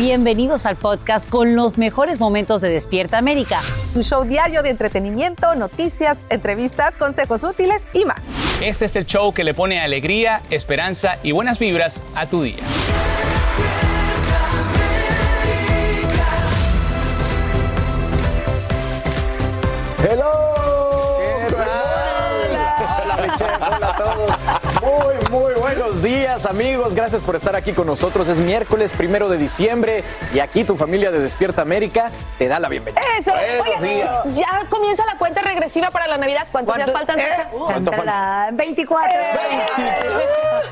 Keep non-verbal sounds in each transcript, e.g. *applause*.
Bienvenidos al podcast con los mejores momentos de Despierta América. Tu show diario de entretenimiento, noticias, entrevistas, consejos útiles y más. Este es el show que le pone alegría, esperanza y buenas vibras a tu día. Hello. Hola, Michelle. Hola a todos. Muy, muy buenos días, amigos. Gracias por estar aquí con nosotros. Es miércoles primero de diciembre y aquí tu familia de Despierta América te da la bienvenida. Eso, Buenos oye, días. ya comienza la cuenta regresiva para la Navidad. ¿Cuántos días ¿Cuánto? faltan? ¿Eh? ¿Cuánto falta? 24.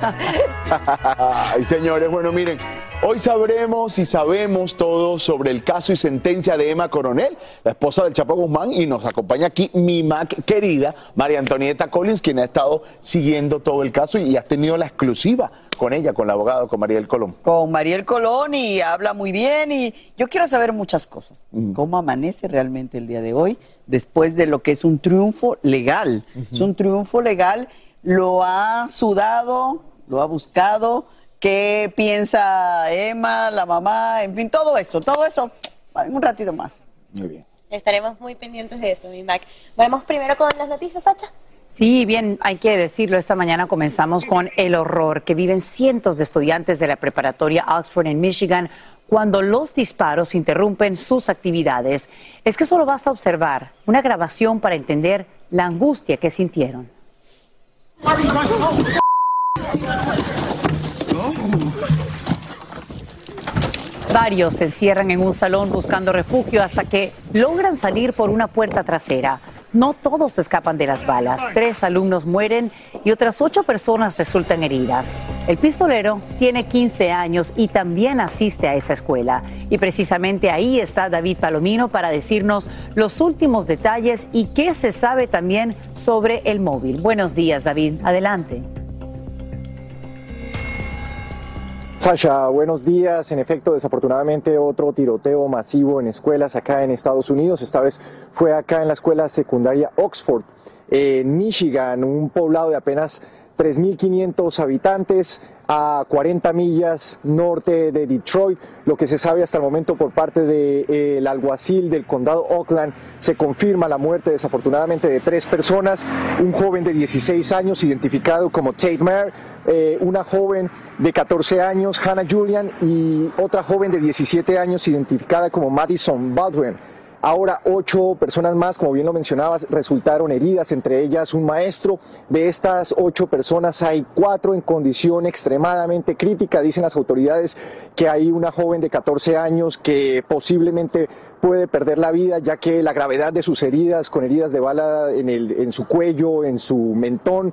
*laughs* Ay, señores, bueno, miren, hoy sabremos y sabemos todo sobre el caso y sentencia de Emma Coronel, la esposa del Chapo Guzmán, y nos acompaña aquí mi Mac querida, María Antonieta Collins, quien ha estado siguiendo todo el caso y has tenido la exclusiva con ella, con la abogada, con Mariel Colón. con Mariel Colón y habla muy bien y yo quiero saber muchas cosas. ¿Cómo amanece realmente el día de hoy después de lo que es un triunfo legal? Es un triunfo legal, lo ha sudado, lo ha buscado. ¿Qué piensa Emma, la mamá? En fin, todo eso, todo eso. Un ratito más. Muy bien. Estaremos muy pendientes de eso, mi Mac. Vamos primero con las noticias, Sacha. Sí, bien, hay que decirlo, esta mañana comenzamos con el horror que viven cientos de estudiantes de la preparatoria Oxford en Michigan cuando los disparos interrumpen sus actividades. Es que solo basta observar una grabación para entender la angustia que sintieron. Varios se encierran en un salón buscando refugio hasta que logran salir por una puerta trasera. No todos escapan de las balas. Tres alumnos mueren y otras ocho personas resultan heridas. El pistolero tiene 15 años y también asiste a esa escuela. Y precisamente ahí está David Palomino para decirnos los últimos detalles y qué se sabe también sobre el móvil. Buenos días, David. Adelante. Sasha, buenos días. En efecto, desafortunadamente otro tiroteo masivo en escuelas acá en Estados Unidos. Esta vez fue acá en la escuela secundaria Oxford, en Michigan, un poblado de apenas 3.500 habitantes a 40 millas norte de Detroit. Lo que se sabe hasta el momento por parte del alguacil del condado Oakland, se confirma la muerte desafortunadamente de tres personas, un joven de 16 años identificado como Tate Mayer, eh, una joven de 14 años, Hannah Julian, y otra joven de 17 años identificada como Madison Baldwin. Ahora ocho personas más, como bien lo mencionabas, resultaron heridas, entre ellas un maestro. De estas ocho personas hay cuatro en condición extremadamente crítica. Dicen las autoridades que hay una joven de 14 años que posiblemente puede perder la vida, ya que la gravedad de sus heridas, con heridas de bala en, el, en su cuello, en su mentón,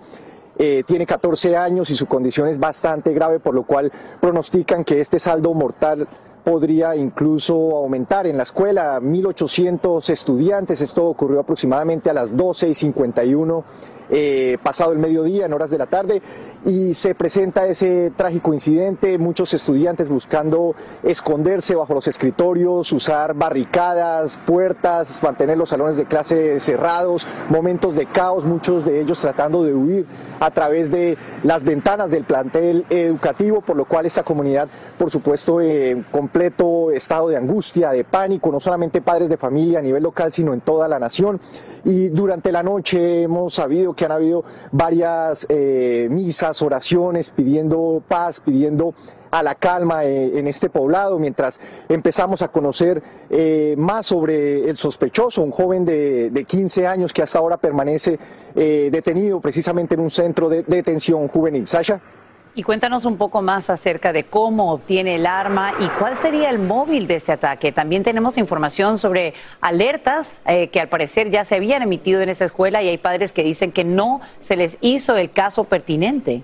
eh, tiene 14 años y su condición es bastante grave, por lo cual pronostican que este saldo mortal podría incluso aumentar en la escuela. 1.800 estudiantes, esto ocurrió aproximadamente a las 12 y 51 eh, pasado el mediodía, en horas de la tarde, y se presenta ese trágico incidente, muchos estudiantes buscando esconderse bajo los escritorios, usar barricadas, puertas, mantener los salones de clase cerrados, momentos de caos, muchos de ellos tratando de huir a través de las ventanas del plantel educativo, por lo cual esta comunidad, por supuesto, en completo estado de angustia, de pánico, no solamente padres de familia a nivel local, sino en toda la nación. Y durante la noche hemos sabido que han habido varias eh, misas, oraciones pidiendo paz, pidiendo a la calma eh, en este poblado, mientras empezamos a conocer eh, más sobre el sospechoso, un joven de, de 15 años que hasta ahora permanece eh, detenido precisamente en un centro de detención juvenil. Sasha. Y cuéntanos un poco más acerca de cómo obtiene el arma y cuál sería el móvil de este ataque. También tenemos información sobre alertas eh, que al parecer ya se habían emitido en esa escuela y hay padres que dicen que no se les hizo el caso pertinente.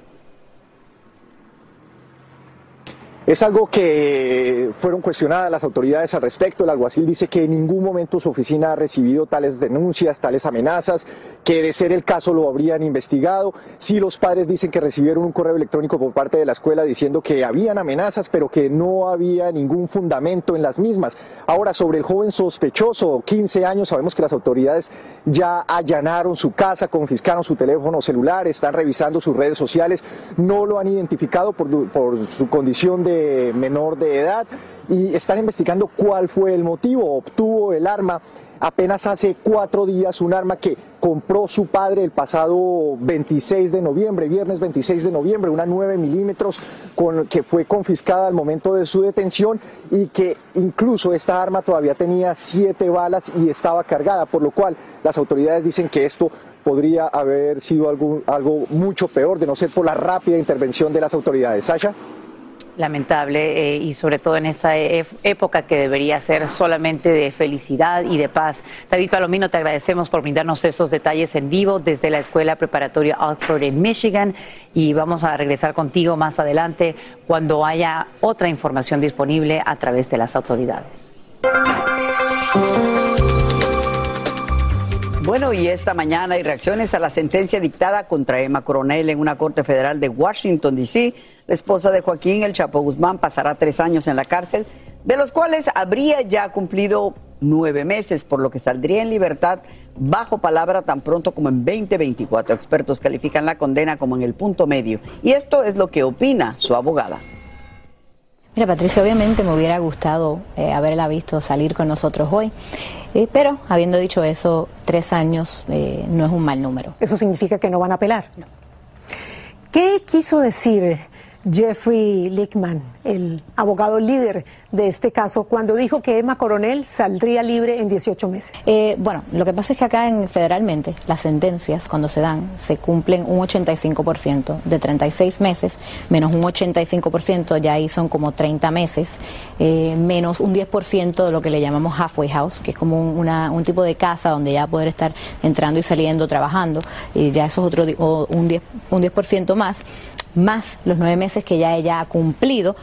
Es algo que fueron cuestionadas las autoridades al respecto. El alguacil dice que en ningún momento su oficina ha recibido tales denuncias, tales amenazas, que de ser el caso lo habrían investigado. Sí, los padres dicen que recibieron un correo electrónico por parte de la escuela diciendo que habían amenazas, pero que no había ningún fundamento en las mismas. Ahora, sobre el joven sospechoso, 15 años, sabemos que las autoridades ya allanaron su casa, confiscaron su teléfono celular, están revisando sus redes sociales, no lo han identificado por, por su condición de menor de edad y están investigando cuál fue el motivo. Obtuvo el arma apenas hace cuatro días, un arma que compró su padre el pasado 26 de noviembre, viernes 26 de noviembre, una 9 milímetros con, que fue confiscada al momento de su detención y que incluso esta arma todavía tenía siete balas y estaba cargada, por lo cual las autoridades dicen que esto podría haber sido algo, algo mucho peor de no ser por la rápida intervención de las autoridades. Sasha. Lamentable eh, y sobre todo en esta e-, época que debería ser solamente de felicidad y de paz. David Palomino, te agradecemos por brindarnos estos detalles en vivo desde la Escuela Preparatoria Oxford en Michigan y vamos a regresar contigo más adelante cuando haya otra información disponible a través de las autoridades. Bueno, y esta mañana hay reacciones a la sentencia dictada contra Emma Coronel en una corte federal de Washington, D.C. La esposa de Joaquín El Chapo Guzmán pasará tres años en la cárcel, de los cuales habría ya cumplido nueve meses, por lo que saldría en libertad bajo palabra tan pronto como en 2024. Expertos califican la condena como en el punto medio. Y esto es lo que opina su abogada. Mira, Patricia, obviamente me hubiera gustado eh, haberla visto salir con nosotros hoy, eh, pero habiendo dicho eso, tres años eh, no es un mal número. ¿Eso significa que no van a apelar? ¿Qué quiso decir Jeffrey Lickman, el abogado líder de este caso, cuando dijo que Emma Coronel saldría libre en 18 meses? Eh, bueno, lo que pasa es que acá en, federalmente las sentencias, cuando se dan, se cumplen un 85% de 36 meses, menos un 85%, ya ahí son como 30 meses, eh, menos un 10% de lo que le llamamos halfway house, que es como un, una, un tipo de casa donde ya poder estar entrando y saliendo, trabajando, y ya eso es otro, un 10%, un 10 más más los nueve meses que ya ella ha cumplido,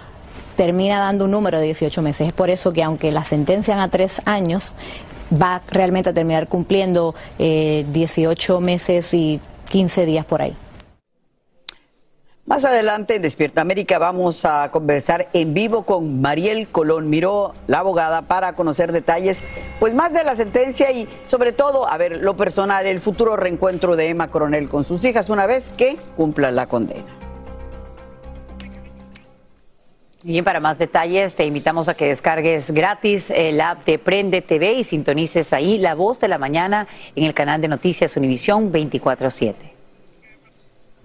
termina dando un número de 18 meses. Es por eso que aunque la sentencian a tres años, va realmente a terminar cumpliendo 18 eh, meses y 15 días por ahí. Más adelante en Despierta América vamos a conversar en vivo con Mariel Colón Miró, la abogada, para conocer detalles, pues más de la sentencia y sobre todo, a ver, lo personal, el futuro reencuentro de Emma Coronel con sus hijas una vez que cumpla la condena. Bien, para más detalles te invitamos a que descargues gratis el app de Prende TV y sintonices ahí la voz de la mañana en el canal de noticias Univisión 24-7.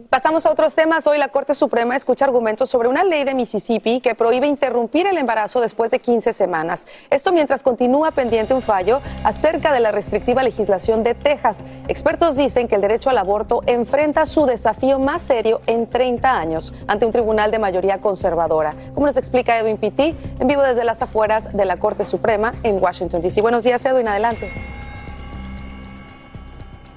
Pasamos a otros temas. Hoy la Corte Suprema escucha argumentos sobre una ley de Mississippi que prohíbe interrumpir el embarazo después de 15 semanas. Esto mientras continúa pendiente un fallo acerca de la restrictiva legislación de Texas. Expertos dicen que el derecho al aborto enfrenta su desafío más serio en 30 años ante un tribunal de mayoría conservadora. Como nos explica Edwin Pitti, en vivo desde las afueras de la Corte Suprema en Washington, D.C. Buenos días, Edwin. Adelante.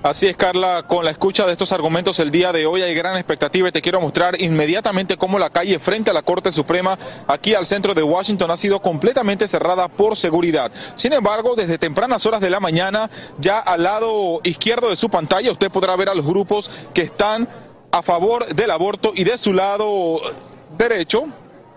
Así es, Carla, con la escucha de estos argumentos el día de hoy hay gran expectativa y te quiero mostrar inmediatamente cómo la calle frente a la Corte Suprema aquí al centro de Washington ha sido completamente cerrada por seguridad. Sin embargo, desde tempranas horas de la mañana, ya al lado izquierdo de su pantalla, usted podrá ver a los grupos que están a favor del aborto y de su lado derecho,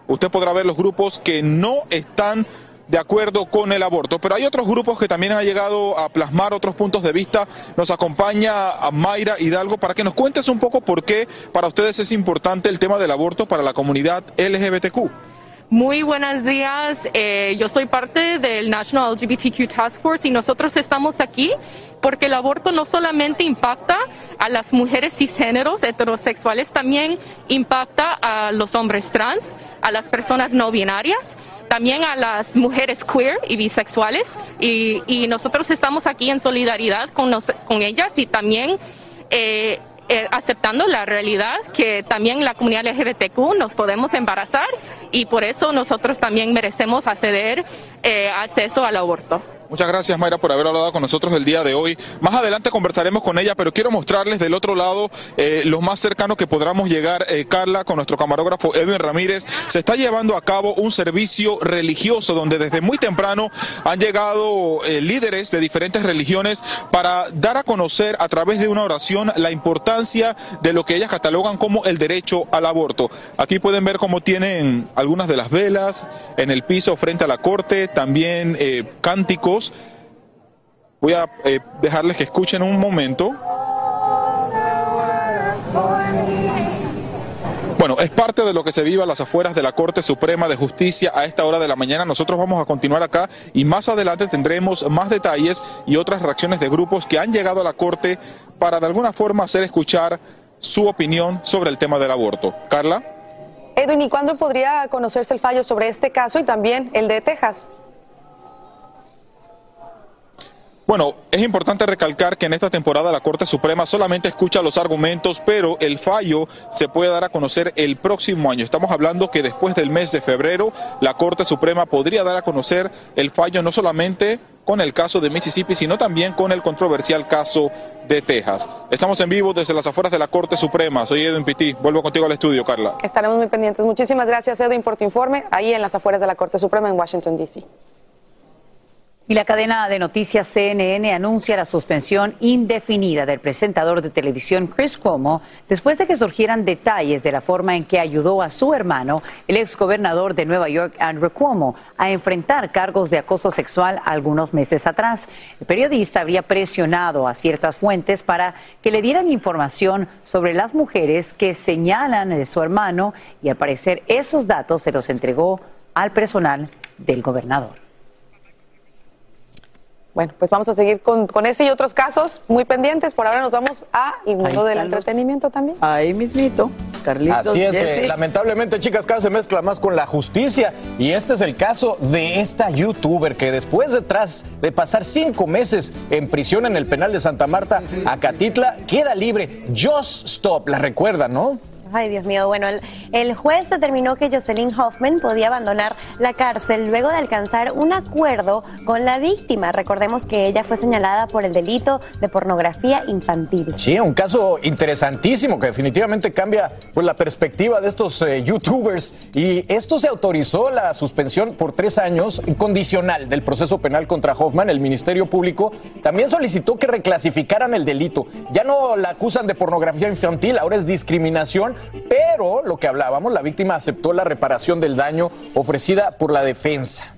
usted podrá ver los grupos que no están de acuerdo con el aborto. Pero hay otros grupos que también han llegado a plasmar otros puntos de vista. Nos acompaña a Mayra Hidalgo para que nos cuentes un poco por qué para ustedes es importante el tema del aborto para la comunidad LGBTQ. Muy buenos días. Eh, yo soy parte del National LGBTQ Task Force y nosotros estamos aquí porque el aborto no solamente impacta a las mujeres cisgéneros heterosexuales, también impacta a los hombres trans, a las personas no binarias, también a las mujeres queer y bisexuales. Y, nosotros estamos aquí en solidaridad con, con ellas y también. Eh, eh, aceptando la realidad que también la comunidad LGBTQ nos podemos embarazar y por eso nosotros también merecemos acceder eh, acceso al aborto. Muchas gracias Mayra por haber hablado con nosotros el día de hoy. Más adelante conversaremos con ella, pero quiero mostrarles del otro lado eh, lo más cercano que podamos llegar, eh, Carla, con nuestro camarógrafo Edwin Ramírez. Se está llevando a cabo un servicio religioso donde desde muy temprano han llegado eh, líderes de diferentes religiones para dar a conocer a través de una oración la importancia de lo que ellas catalogan como el derecho al aborto. Aquí pueden ver cómo tienen algunas de las velas en el piso frente a la corte, también eh, Voy a eh, dejarles que escuchen un momento. Bueno, es parte de lo que se vive a las afueras de la Corte Suprema de Justicia a esta hora de la mañana. Nosotros vamos a continuar acá y más adelante tendremos más detalles y otras reacciones de grupos que han llegado a la Corte para de alguna forma hacer escuchar su opinión sobre el tema del aborto. Carla. Edwin, ¿y cuándo podría conocerse el fallo sobre este caso y también el de Texas? Bueno, es importante recalcar que en esta temporada la Corte Suprema solamente escucha los argumentos, pero el fallo se puede dar a conocer el próximo año. Estamos hablando que después del mes de febrero la Corte Suprema podría dar a conocer el fallo no solamente con el caso de Mississippi, sino también con el controversial caso de Texas. Estamos en vivo desde las afueras de la Corte Suprema. Soy Edwin Pitti. Vuelvo contigo al estudio, Carla. Estaremos muy pendientes. Muchísimas gracias, Edwin, por tu informe ahí en las afueras de la Corte Suprema en Washington, D.C. Y la cadena de noticias CNN anuncia la suspensión indefinida del presentador de televisión Chris Cuomo después de que surgieran detalles de la forma en que ayudó a su hermano, el exgobernador de Nueva York, Andrew Cuomo, a enfrentar cargos de acoso sexual algunos meses atrás. El periodista habría presionado a ciertas fuentes para que le dieran información sobre las mujeres que señalan de su hermano y al parecer esos datos se los entregó al personal del gobernador. Bueno, pues vamos a seguir con, con, ese y otros casos muy pendientes. Por ahora nos vamos a el mundo del entretenimiento también. Ahí mismito, Carlitos. Así es que lamentablemente, chicas, cada se mezcla más con la justicia. Y este es el caso de esta youtuber que después de, tras de pasar cinco meses en prisión en el penal de Santa Marta, Acatitla, queda libre. Just Stop, la recuerda, ¿no? Ay, Dios mío. Bueno, el, juez determinó que Jocelyn Hoffman podía abandonar la cárcel luego de alcanzar un acuerdo con la víctima. Recordemos que ella fue señalada por el delito de pornografía infantil. Sí, un caso interesantísimo que definitivamente cambia pues, la perspectiva de estos eh, youtubers. Y esto se autorizó la suspensión por tres años condicional del proceso penal contra Hoffman. El Ministerio Público también solicitó que reclasificaran el delito. Ya no la acusan de pornografía infantil, ahora es discriminación pero lo que hablábamos, la víctima aceptó la reparación del daño ofrecida por la defensa.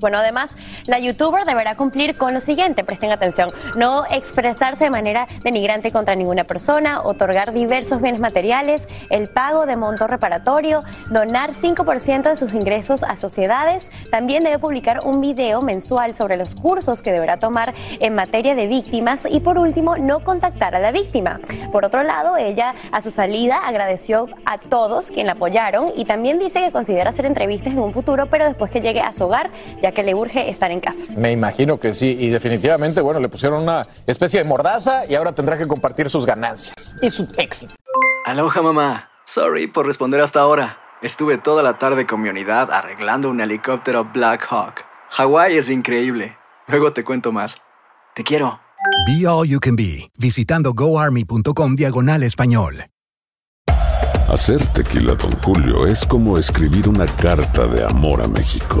Bueno, además, la youtuber deberá cumplir con lo siguiente, presten atención, no expresarse de manera denigrante contra ninguna persona, otorgar diversos bienes materiales, el pago de monto reparatorio, donar 5% de sus ingresos a sociedades, también debe publicar un video mensual sobre los cursos que deberá tomar en materia de víctimas y por último, no contactar a la víctima. Por otro lado, ella a su salida agradeció a todos quienes la apoyaron y también dice que considera hacer entrevistas en un futuro, pero después que llegue a su hogar ya que le urge estar en casa. Me imagino que sí, y definitivamente, bueno, le pusieron una especie de mordaza y ahora tendrá que compartir sus ganancias y su éxito. Aloha mamá, sorry por responder hasta ahora. Estuve toda la tarde con mi unidad arreglando un helicóptero Black Hawk. Hawái es increíble. Luego te cuento más. Te quiero. Be All You Can Be, visitando goarmy.com diagonal español. Hacer tequila, don Julio, es como escribir una carta de amor a México.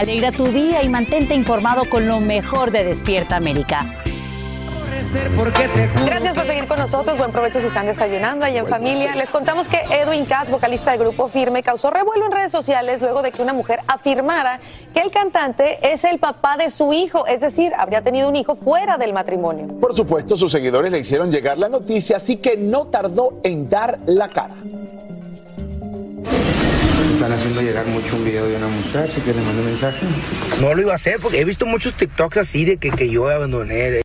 Alegra tu día y mantente informado con lo mejor de Despierta América. Gracias por seguir con nosotros. Buen provecho si están desayunando ahí en familia. Les contamos que Edwin Cass, vocalista del grupo Firme, causó revuelo en redes sociales luego de que una mujer afirmara que el cantante es el papá de su hijo, es decir, habría tenido un hijo fuera del matrimonio. Por supuesto, sus seguidores le hicieron llegar la noticia, así que no tardó en dar la cara. Están haciendo llegar mucho un video de una muchacha que le mandó un mensaje. No lo iba a hacer porque he visto muchos TikToks así de que, que yo abandoné.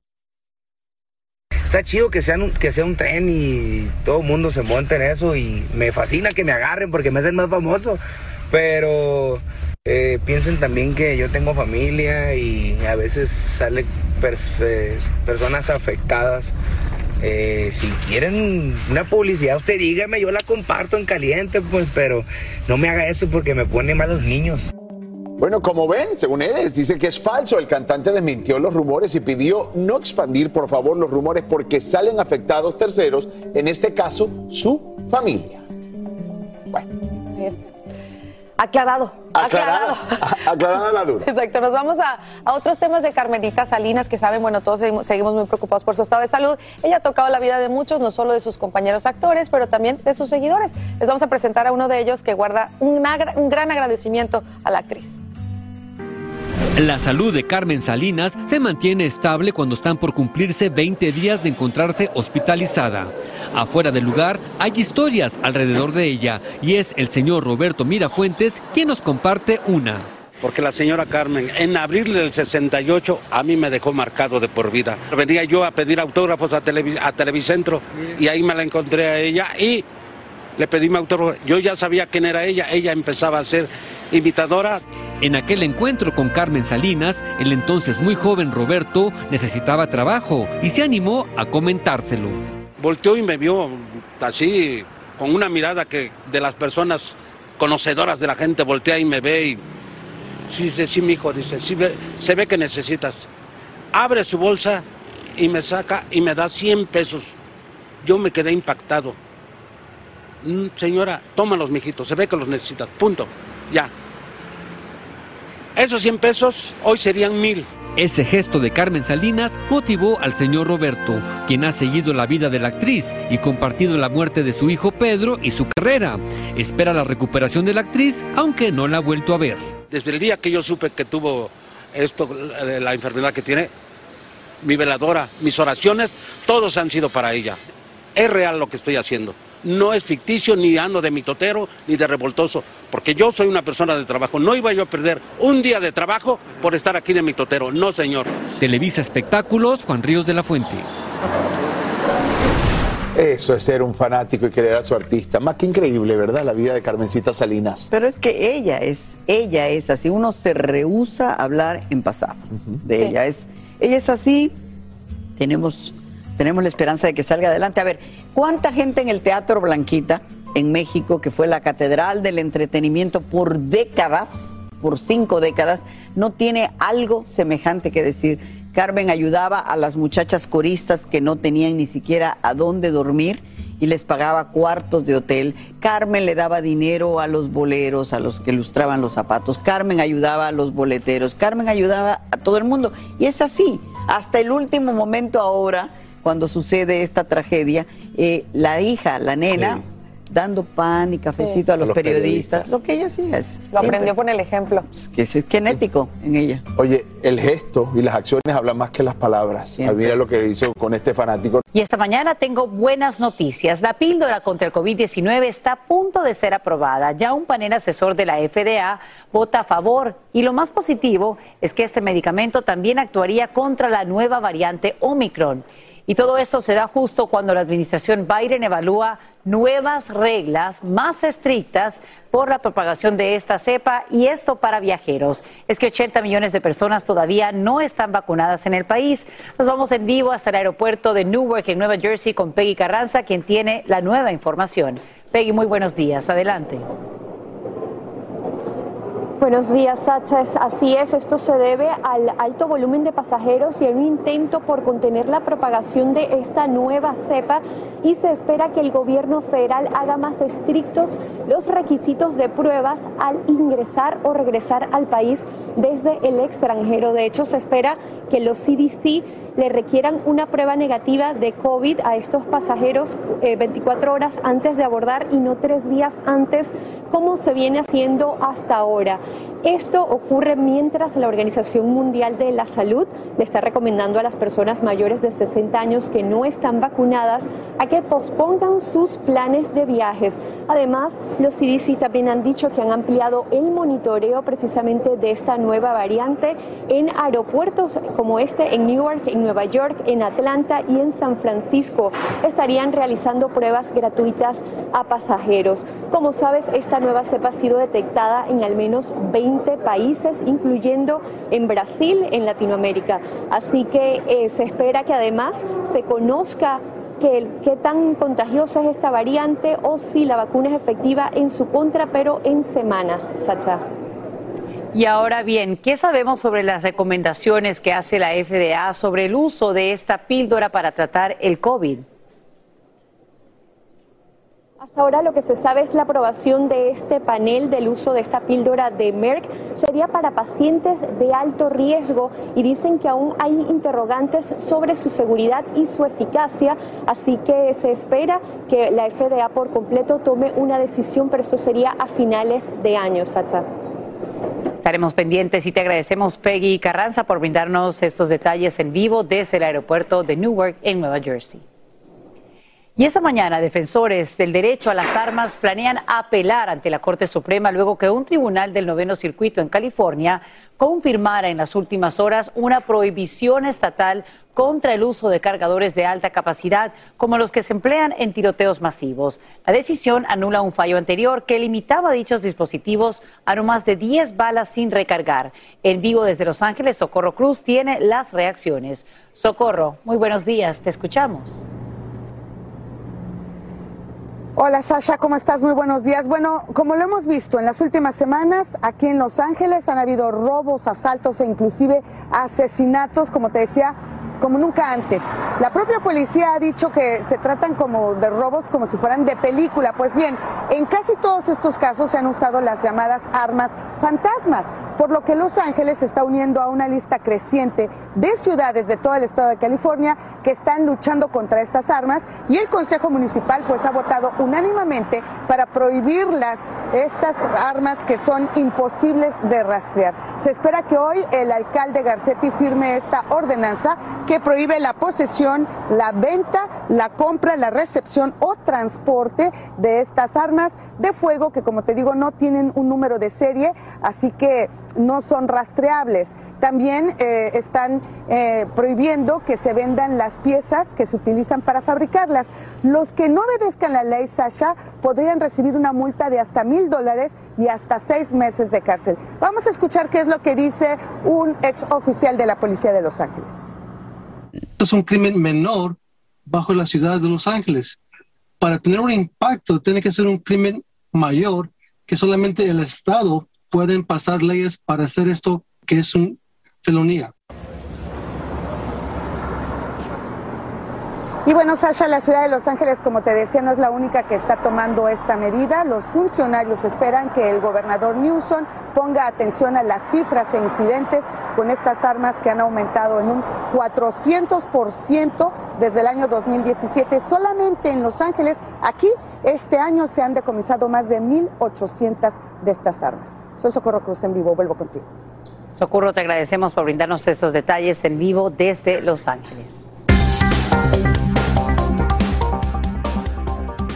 Está chido que, sean que sea un tren y todo el mundo se monte en eso y me fascina que me agarren porque me hacen más famoso. Pero eh, piensen también que yo tengo familia y a veces salen eh, personas afectadas. Eh, si quieren una publicidad, usted dígame, yo la comparto en caliente, pues, pero no me haga eso porque me pone mal los niños. Bueno, como ven, según él, dice que es falso. El cantante desmintió los rumores y pidió no expandir, por favor, los rumores porque salen afectados terceros, en este caso, su familia. Ahí está. Aclarado. Aclarado. Aclarada la duda. Exacto, nos vamos a, a otros temas de Carmelita Salinas, que saben, bueno, todos seguimos, seguimos muy preocupados por su estado de salud. Ella ha tocado la vida de muchos, no solo de sus compañeros actores, pero también de sus seguidores. Les vamos a presentar a uno de ellos que guarda un, agra- un gran agradecimiento a la actriz. La salud de Carmen Salinas se mantiene estable cuando están por cumplirse 20 días de encontrarse hospitalizada. Afuera del lugar hay historias alrededor de ella y es el señor Roberto Mirafuentes quien nos comparte una. Porque la señora Carmen, en abril del 68, a mí me dejó marcado de por vida. Venía yo a pedir autógrafos a, a Televicentro y ahí me la encontré a ella y le pedí mi autógrafo. Yo ya sabía quién era ella, ella empezaba a ser imitadora. En aquel encuentro con Carmen Salinas, el entonces muy joven Roberto necesitaba trabajo y se animó a comentárselo. Volteó y me vio así, con una mirada que de las personas conocedoras de la gente voltea y me ve y sí, dice, sí, mi hijo, dice, sí, se ve que necesitas. Abre su bolsa y me saca y me da 100 pesos. Yo me quedé impactado. "Mm, señora, tómalos, mijitos, se ve que los necesitas. Punto. Ya. Esos 100 pesos hoy serían mil. Ese gesto de Carmen Salinas motivó al señor Roberto, quien ha seguido la vida de la actriz y compartido la muerte de su hijo Pedro y su carrera. Espera la recuperación de la actriz, aunque no la ha vuelto a ver. Desde el día que yo supe que tuvo esto, la la enfermedad que tiene, mi veladora, mis oraciones, todos han sido para ella. Es real lo que estoy haciendo. No es ficticio, ni ando de mitotero, ni de revoltoso, porque yo soy una persona de trabajo. No iba yo a perder un día de trabajo por estar aquí de mitotero. No, señor. Televisa Espectáculos, Juan Ríos de la Fuente. Eso es ser un fanático y querer a su artista. Más que increíble, ¿verdad? La vida de Carmencita Salinas. Pero es que ella es, ella es así. Uno se rehúsa a hablar en pasado de ella. Es, ella es así. Tenemos, tenemos la esperanza de que salga adelante. A ver, ¿cuánta gente en el Teatro Blanquita en México, que fue la catedral del entretenimiento por décadas, por cinco décadas, no tiene algo semejante que decir? Carmen ayudaba a las muchachas coristas que no tenían ni siquiera a dónde dormir y les pagaba cuartos de hotel. Carmen le daba dinero a los boleros, a los que lustraban los zapatos. Carmen ayudaba a los boleteros. Carmen ayudaba a todo el mundo. Y es así. Hasta el último momento ahora, cuando sucede esta tragedia, eh, la hija, la nena, dando pan y cafecito a los, A los periodistas, periodistas. lo que ella hacía es. Lo aprendió con el ejemplo. Que es genético en ella. Oye, el gesto y las acciones hablan más que las palabras. Mira lo que hizo con este fanático. Y esta mañana tengo buenas noticias. La píldora contra el COVID-19 está a punto de ser aprobada. Ya un panel asesor de la FDA vota a favor. Y lo más positivo es que este medicamento también actuaría contra la nueva variante Omicron. Y todo esto se da justo cuando la administración Biden evalúa nuevas reglas más estrictas por la propagación de esta cepa y esto para viajeros. Es que 80 millones de personas todavía no están vacunadas en el país. Nos vamos en vivo hasta el aeropuerto de Newark en Nueva Jersey con Peggy Carranza, quien tiene la nueva información. Peggy, muy buenos días. Adelante. Buenos días, Sacha. Así es, esto se debe al alto volumen de pasajeros y a un intento por contener la propagación de esta nueva cepa y se espera que el gobierno federal haga más estrictos los requisitos de pruebas al ingresar o regresar al país desde el extranjero. De hecho, se espera que los CDC le requieran una prueba negativa de COVID a estos pasajeros 24 eh, horas antes de abordar y no tres días antes, como se viene haciendo hasta ahora. Esto ocurre mientras la Organización Mundial de la Salud le está recomendando a las personas mayores de 60 años que no están vacunadas a que pospongan sus planes de viajes. Además, los CDC también han dicho que han ampliado el monitoreo precisamente de esta nueva variante en aeropuertos como este en Newark, en Nueva York, en Atlanta y en San Francisco. Estarían realizando pruebas gratuitas a pasajeros. Como sabes, esta nueva cepa ha sido detectada en al menos 20 países, incluyendo en Brasil, en Latinoamérica. Así que eh, se espera que además se conozca qué tan contagiosa es esta variante o si la vacuna es efectiva en su contra, pero en semanas, Sacha. Y ahora bien, ¿qué sabemos sobre las recomendaciones que hace la FDA sobre el uso de esta píldora para tratar el COVID? Hasta ahora lo que se sabe es la aprobación de este panel del uso de esta píldora de Merck. Sería para pacientes de alto riesgo y dicen que aún hay interrogantes sobre su seguridad y su eficacia, así que se espera que la FDA por completo tome una decisión, pero esto sería a finales de año, Sacha. Estaremos pendientes y te agradecemos, Peggy Carranza, por brindarnos estos detalles en vivo desde el aeropuerto de Newark, en Nueva Jersey. Y esta mañana, defensores del derecho a las armas planean apelar ante la Corte Suprema luego que un tribunal del noveno circuito en California confirmara en las últimas horas una prohibición estatal contra el uso de cargadores de alta capacidad como los que se emplean en tiroteos masivos. La decisión anula un fallo anterior que limitaba dichos dispositivos a no más de 10 balas sin recargar. En vivo desde Los Ángeles, Socorro Cruz tiene las reacciones. Socorro, muy buenos días, te escuchamos. Hola Sasha, ¿cómo estás? Muy buenos días. Bueno, como lo hemos visto en las últimas semanas, aquí en Los Ángeles han habido robos, asaltos e inclusive asesinatos, como te decía, como nunca antes. La propia policía ha dicho que se tratan como de robos como si fueran de película. Pues bien, en casi todos estos casos se han usado las llamadas armas fantasmas por lo que Los Ángeles se está uniendo a una lista creciente de ciudades de todo el estado de California que están luchando contra estas armas y el Consejo Municipal pues ha votado unánimemente para prohibirlas estas armas que son imposibles de rastrear. Se espera que hoy el alcalde Garcetti firme esta ordenanza que prohíbe la posesión, la venta, la compra, la recepción o transporte de estas armas de fuego que como te digo no tienen un número de serie, así que no son rastreables. También eh, están eh, prohibiendo que se vendan las piezas que se utilizan para fabricarlas. Los que no obedezcan la ley Sasha podrían recibir una multa de hasta mil dólares y hasta seis meses de cárcel. Vamos a escuchar qué es lo que dice un ex oficial de la Policía de Los Ángeles. Es un crimen menor bajo la ciudad de Los Ángeles. Para tener un impacto tiene que ser un crimen mayor que solamente el Estado pueden pasar leyes para hacer esto que es una felonía. Y bueno, Sasha, la ciudad de Los Ángeles, como te decía, no es la única que está tomando esta medida. Los funcionarios esperan que el gobernador Newsom ponga atención a las cifras e incidentes con estas armas que han aumentado en un 400% desde el año 2017. Solamente en Los Ángeles, aquí, este año se han decomisado más de 1.800 de estas armas. Soy Socorro Cruz en vivo, vuelvo contigo. Socorro, te agradecemos por brindarnos estos detalles en vivo desde Los Ángeles.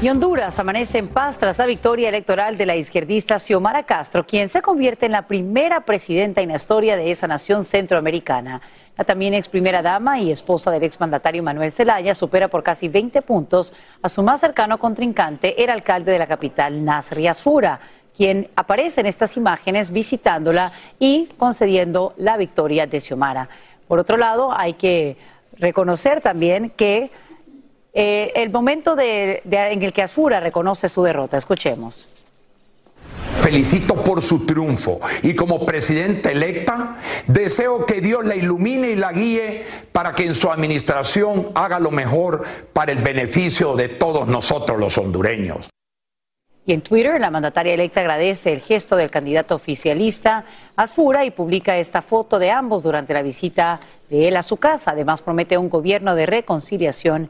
Y Honduras amanece en paz tras la victoria electoral de la izquierdista Xiomara Castro, quien se convierte en la primera presidenta en la historia de esa nación centroamericana. La también ex primera dama y esposa del exmandatario Manuel Zelaya supera por casi 20 puntos a su más cercano contrincante, el alcalde de la capital, Nasri Asfura, quien aparece en estas imágenes visitándola y concediendo la victoria de Xiomara. Por otro lado, hay que reconocer también que eh, el momento de, de- en el que Asfura reconoce su derrota. Escuchemos. Felicito por su triunfo y como presidenta electa deseo que Dios la ilumine y la guíe para que en su administración haga lo mejor para el beneficio de todos nosotros los hondureños. Y en Twitter, la mandataria electa agradece el gesto del candidato oficialista Asfura y publica esta foto de ambos durante la visita de él a su casa. Además, promete un gobierno de reconciliación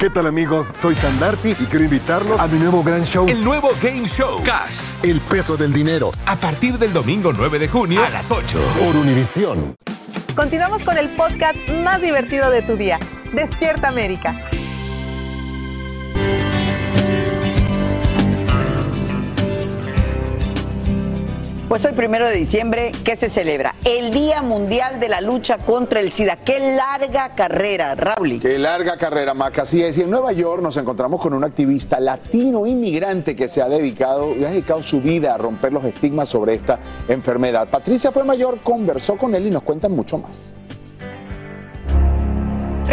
¿Qué tal amigos? Soy Sandarti y quiero invitarlos a mi nuevo gran show. El nuevo Game Show. Cash. El peso del dinero. A partir del domingo 9 de junio a las 8. Por Univisión. Continuamos con el podcast más divertido de tu día. Despierta América. Pues hoy, primero de diciembre, ¿qué se celebra? El Día Mundial de la Lucha contra el SIDA. ¡Qué larga carrera, Raúl! Qué larga carrera, Maca. Así es. Y en Nueva York nos encontramos con un activista latino inmigrante que se ha dedicado y ha dedicado su vida a romper los estigmas sobre esta enfermedad. Patricia fue mayor, conversó con él y nos cuenta mucho más.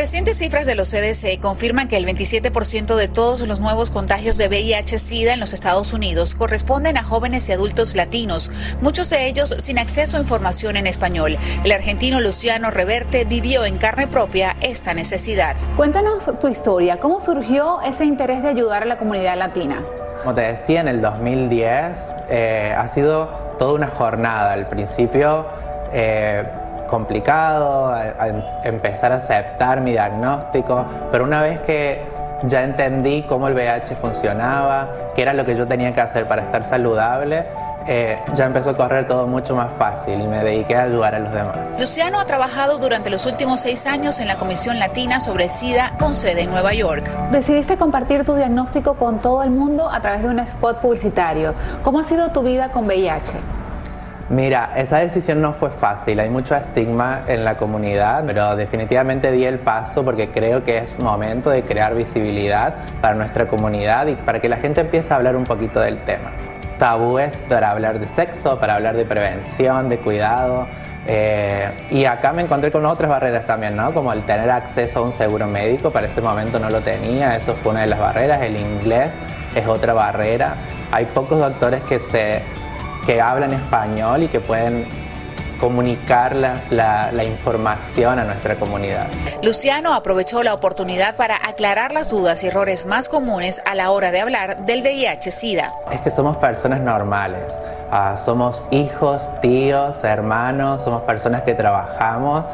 Recientes cifras de los CDC confirman que el 27% de todos los nuevos contagios de VIH-Sida en los Estados Unidos corresponden a jóvenes y adultos latinos, muchos de ellos sin acceso a información en español. El argentino Luciano Reverte vivió en carne propia esta necesidad. Cuéntanos tu historia, ¿cómo surgió ese interés de ayudar a la comunidad latina? Como te decía, en el 2010 eh, ha sido toda una jornada. Al principio eh, complicado, a- a empezar a aceptar mi diagnóstico, pero una vez que ya entendí cómo el VIH funcionaba, qué era lo que yo tenía que hacer para estar saludable, eh, ya empezó a correr todo mucho más fácil y me dediqué a ayudar a los demás. Luciano ha trabajado durante los últimos seis años en la Comisión Latina sobre SIDA con sede en Nueva York. Decidiste compartir tu diagnóstico con todo el mundo a través de un spot publicitario. ¿Cómo ha sido tu vida con VIH? Mira, esa decisión no fue fácil, hay mucho estigma en la comunidad, pero definitivamente di el paso porque creo que es momento de crear visibilidad para nuestra comunidad y para que la gente empiece a hablar un poquito del tema. Tabúes para hablar de sexo, para hablar de prevención, de cuidado. eh, y acá me encontré con otras barreras también, ¿no? Como el tener acceso a un seguro médico, para ese momento no lo tenía, eso fue una de las barreras. El inglés es otra barrera. Hay pocos doctores que se que hablan español y que pueden comunicar la, la- la información a nuestra comunidad. Luciano aprovechó la oportunidad para aclarar las dudas y errores más comunes a la hora de hablar del VIH-Sida. Es que somos personas normales, Ah, somos hijos, tíos, hermanos, somos personas que trabajamos.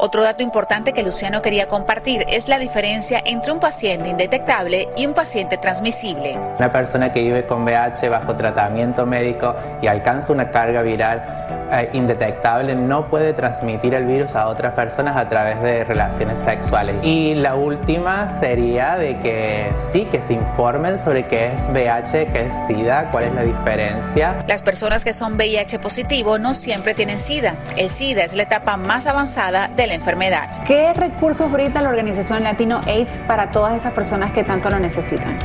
Otro dato importante que Luciano quería compartir es la diferencia entre un paciente indetectable y un paciente transmisible. Una persona que vive con VIH bajo tratamiento médico y alcanza una carga viral eh, indetectable no puede transmitir el virus a otras personas a través de relaciones sexuales. Y la última sería de que sí, que se informen sobre qué es VIH, qué es SIDA, cuál es la diferencia. Las personas que son VIH positivo no siempre tienen SIDA. El SIDA es la etapa más avanzada de la enfermedad. ¿Qué recursos brinda la organización Latino AIDS para todas esas personas que tanto lo necesitan?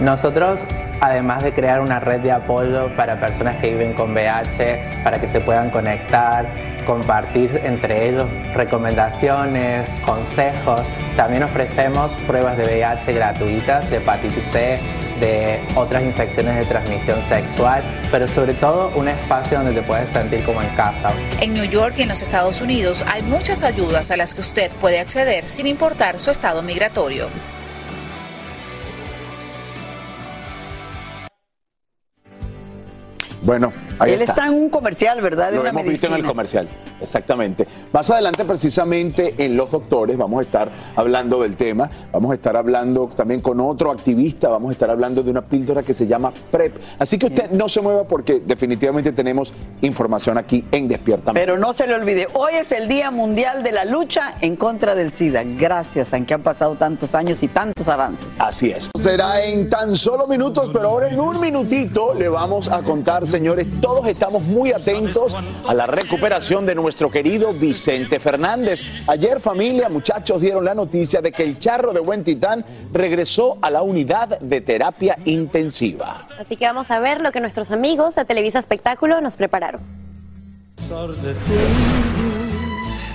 Nosotros, además de crear una red de apoyo para personas que viven con VIH, para que se puedan conectar, compartir entre ellos recomendaciones, consejos, también ofrecemos pruebas de VIH gratuitas, de hepatitis C, de otras infecciones de transmisión sexual, pero sobre todo un espacio donde te puedes sentir como en casa. En New York y en los Estados Unidos hay muchas ayudas a las que usted puede acceder sin importar su estado migratorio. Bueno, ahí Él está. está en un comercial, ¿verdad? De Lo una hemos visto en el comercial, exactamente. Más adelante, precisamente en Los Doctores, vamos a estar hablando del tema. Vamos a estar hablando también con otro activista. Vamos a estar hablando de una píldora que se llama PrEP. Así que usted no se mueva porque definitivamente tenemos información aquí en Despierta. Pero no se le olvide, hoy es el Día Mundial de la Lucha en contra del SIDA. Gracias, aunque han pasado tantos años y tantos avances. Así es. Será en tan solo minutos, pero ahora en un minutito le vamos a contar, señores, todos estamos muy atentos a la recuperación de nuestro querido Vicente Fernández. Ayer familia, muchachos, dieron la noticia de que el charro de Buen Titán regresó a la unidad de terapia intensiva. Así que vamos a ver lo que nuestros amigos de Televisa Espectáculo nos prepararon.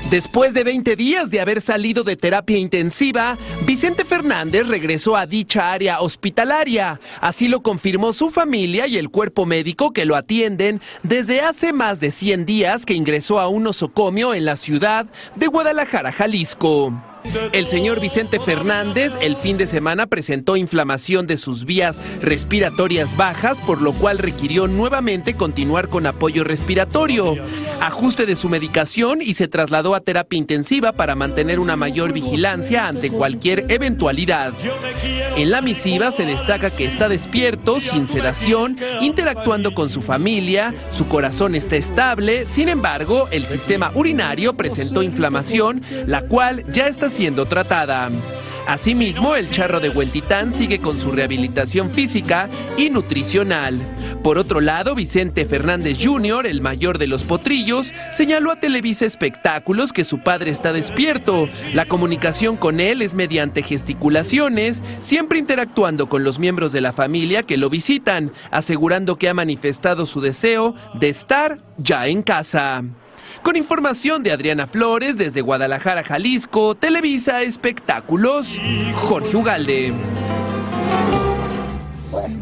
Después de 20 días de haber salido de terapia intensiva, Vicente Fernández regresó a dicha área hospitalaria. Así lo confirmó su familia y el cuerpo médico que lo atienden desde hace más de 100 días que ingresó a un nosocomio en la ciudad de Guadalajara, Jalisco. El señor Vicente Fernández el fin de semana presentó inflamación de sus vías respiratorias bajas, por lo cual requirió nuevamente continuar con apoyo respiratorio, ajuste de su medicación y se trasladó a terapia intensiva para mantener una mayor vigilancia ante cualquier eventualidad. En la misiva se destaca que está despierto, sin sedación, interactuando con su familia, su corazón está estable, sin embargo, el sistema urinario presentó inflamación, la cual ya está siendo tratada. Asimismo, el charro de Huentitán sigue con su rehabilitación física y nutricional. Por otro lado, Vicente Fernández Jr., el mayor de los potrillos, señaló a Televisa Espectáculos que su padre está despierto. La comunicación con él es mediante gesticulaciones, siempre interactuando con los miembros de la familia que lo visitan, asegurando que ha manifestado su deseo de estar ya en casa. Con información de Adriana Flores desde Guadalajara, Jalisco, Televisa Espectáculos, Jorge Ugalde.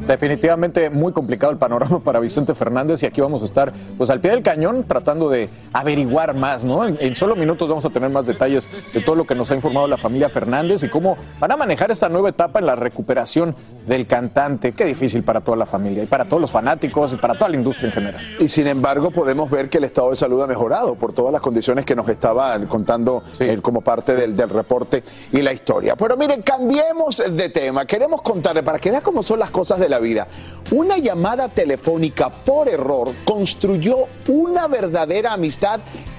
Definitivamente muy complicado el panorama para Vicente Fernández y aquí vamos a estar pues al pie del cañón tratando de averiguar más, ¿no? En, en solo minutos vamos a tener más detalles de todo lo que nos ha informado la familia Fernández y cómo van a manejar esta nueva etapa en la recuperación del cantante. Qué difícil para toda la familia y para todos los fanáticos y para toda la industria en general. Y sin embargo, podemos ver que el estado de salud ha mejorado por todas las condiciones que nos estaban contando eh, como parte del, del reporte y la historia. Pero miren, cambiemos de tema. Queremos contarle para que vean cómo son las cosas de la vida. Una llamada telefónica por error construyó una verdadera amistad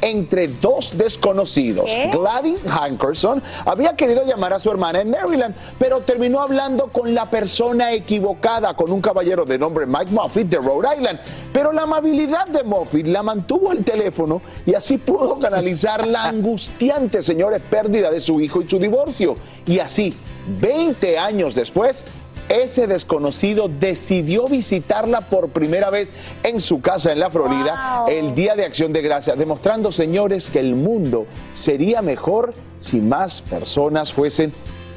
entre dos desconocidos. ¿Qué? Gladys Hankerson había querido llamar a su hermana en Maryland, pero terminó hablando con la persona equivocada, con un caballero de nombre Mike Moffitt de Rhode Island. Pero la amabilidad de Moffitt la mantuvo al teléfono y así pudo canalizar la *laughs* angustiante, señores, pérdida de su hijo y su divorcio. Y así, 20 años después, ese desconocido decidió visitarla por primera vez en su casa en la Florida el Día de Acción de Gracias, demostrando, señores, que el mundo sería mejor si más personas fuesen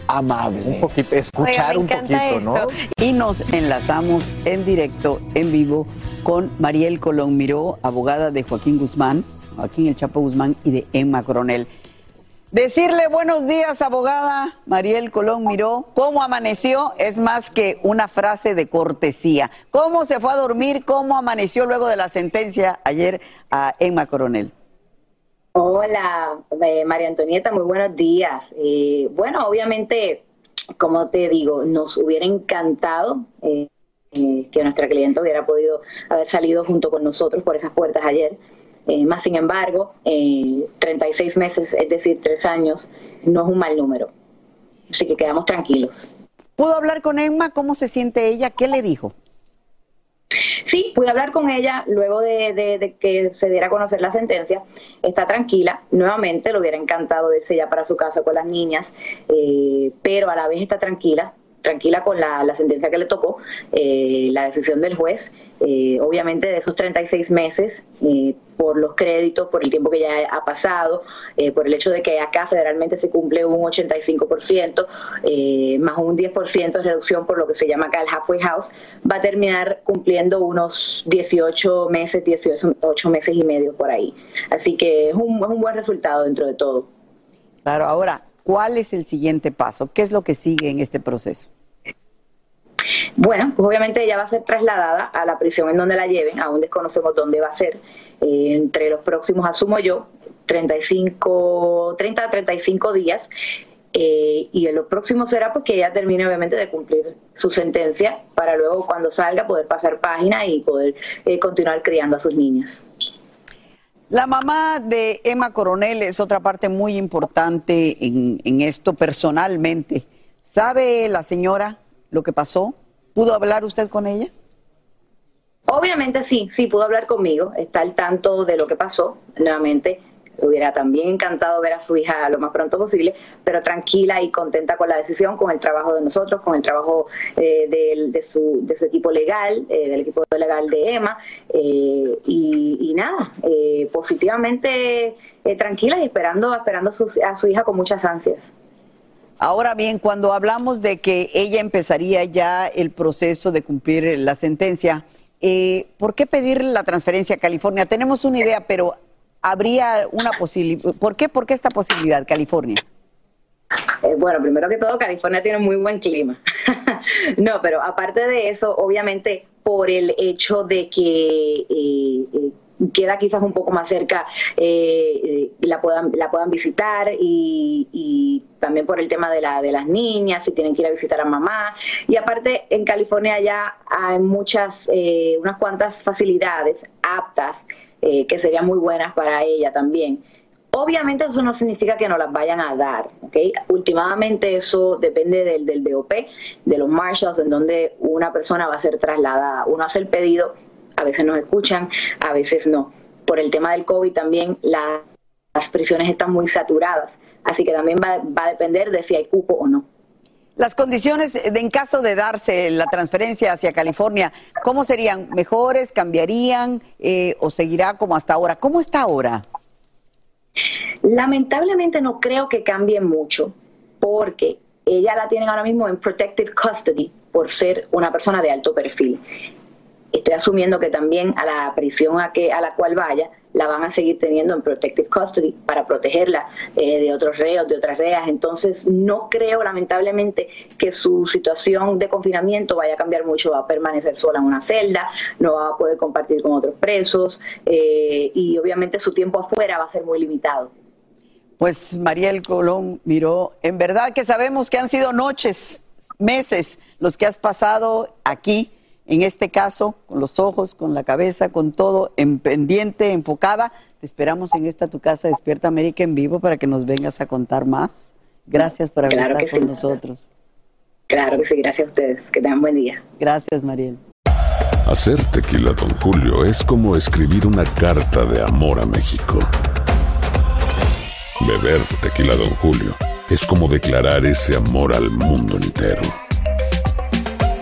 amables. Un poquito, escuchar un poquito, ¿no? Y nos enlazamos en directo, en vivo, con Mariel Colón Miró, abogada de Joaquín Guzmán, Joaquín El Chapo Guzmán y de Emma Coronel. Decirle buenos días, abogada Mariel Colón Miró. ¿Cómo amaneció? Es más que una frase de cortesía. ¿Cómo se fue a dormir? ¿Cómo amaneció luego de la sentencia ayer a Emma Coronel? Hola, eh, María Antonieta, muy buenos días. Eh, bueno, obviamente, como te digo, nos hubiera encantado eh, eh, que nuestra cliente hubiera podido haber salido junto con nosotros por esas puertas ayer. Eh, más sin embargo, eh, 36 meses, es decir, tres años, no es un mal número. Así que quedamos tranquilos. ¿Pudo hablar con Emma? ¿Cómo se siente ella? ¿Qué le dijo? Sí, pude hablar con ella luego de, de- de que se diera a conocer la sentencia. Está tranquila, nuevamente le hubiera encantado irse ya para su casa con las niñas, eh, pero a la vez está tranquila, tranquila con la, la sentencia que le tocó, eh, la decisión del juez. Eh, obviamente de esos 36 meses, eh, por los créditos, por el tiempo que ya ha pasado, eh, por el hecho de que acá federalmente se cumple un 85%, eh, más un 10% de reducción por lo que se llama acá el halfway house, va a terminar cumpliendo unos 18 meses, 18 meses y medio por ahí. Así que es un, es un buen resultado dentro de todo. Claro, ahora, ¿cuál es el siguiente paso? ¿Qué es lo que sigue en este proceso? Bueno, pues obviamente ella va a ser trasladada a la prisión en donde la lleven, aún desconocemos dónde va a ser. Eh, entre los próximos, asumo yo, 35, 30 a 35 días. Eh, y en lo próximo será pues que ella termine obviamente de cumplir su sentencia para luego cuando salga poder pasar página y poder eh, continuar criando a sus niñas. La mamá de Emma Coronel es otra parte muy importante en, en esto personalmente. ¿Sabe la señora lo que pasó? ¿Pudo hablar usted con ella? Obviamente sí, sí pudo hablar conmigo, está al tanto de lo que pasó. Nuevamente, hubiera también encantado ver a su hija lo más pronto posible, pero tranquila y contenta con la decisión, con el trabajo de nosotros, con el trabajo eh, de, su, de su equipo legal, eh, del equipo legal de Emma, eh, y, y nada, eh, positivamente tranquila y esperando, esperando su, a su hija con muchas ansias. Ahora bien, cuando hablamos de que ella empezaría ya el proceso de cumplir la sentencia, eh, ¿por qué pedir la transferencia a California? Tenemos una idea, pero habría una posibilidad. ¿Por qué, ¿Por qué esta posibilidad, California? Eh, bueno, primero que todo, California tiene muy buen clima. *laughs* no, pero aparte de eso, obviamente por el hecho de que eh, eh, queda quizás un poco más cerca, eh, la, puedan, la puedan visitar y, y también por el tema de, la, de las niñas, si tienen que ir a visitar a mamá. Y aparte, en California ya hay muchas, eh, unas cuantas facilidades aptas eh, que serían muy buenas para ella también. Obviamente eso no significa que no las vayan a dar, ¿ok? Últimamente eso depende del, del BOP, de los marshals, en donde una persona va a ser trasladada. Uno hace el pedido, a veces nos escuchan, a veces no. Por el tema del COVID también la- las prisiones están muy saturadas, así que también va, va a depender de si hay cupo o no. Las condiciones de- en caso de darse la transferencia hacia California, ¿cómo serían? ¿Mejores? ¿Cambiarían? Eh, ¿O seguirá como hasta ahora? ¿Cómo está ahora? Lamentablemente no creo que cambie mucho porque ella la tienen ahora mismo en protected custody por ser una persona de alto perfil. Estoy asumiendo que también a la prisión a, que, a la cual vaya la van a seguir teniendo en protective custody para protegerla eh, de otros reos, de otras reas. Entonces no creo lamentablemente que su situación de confinamiento vaya a cambiar mucho. Va a permanecer sola en una celda, no va a poder compartir con otros presos eh, y obviamente su tiempo afuera va a ser muy limitado. Pues Mariel Colón miró, en verdad que sabemos que han sido noches, meses, los que has pasado aquí, en este caso, con los ojos, con la cabeza, con todo en pendiente, enfocada. Te esperamos en esta tu casa Despierta América en vivo para que nos vengas a contar más. Gracias por haber Claro estado con sí. nosotros. Claro que sí, gracias a ustedes. Que tengan buen día. Gracias, Mariel. Hacer tequila, Don Julio, es como escribir una carta de amor a México. Beber tequila, Don Julio, es como declarar ese amor al mundo entero.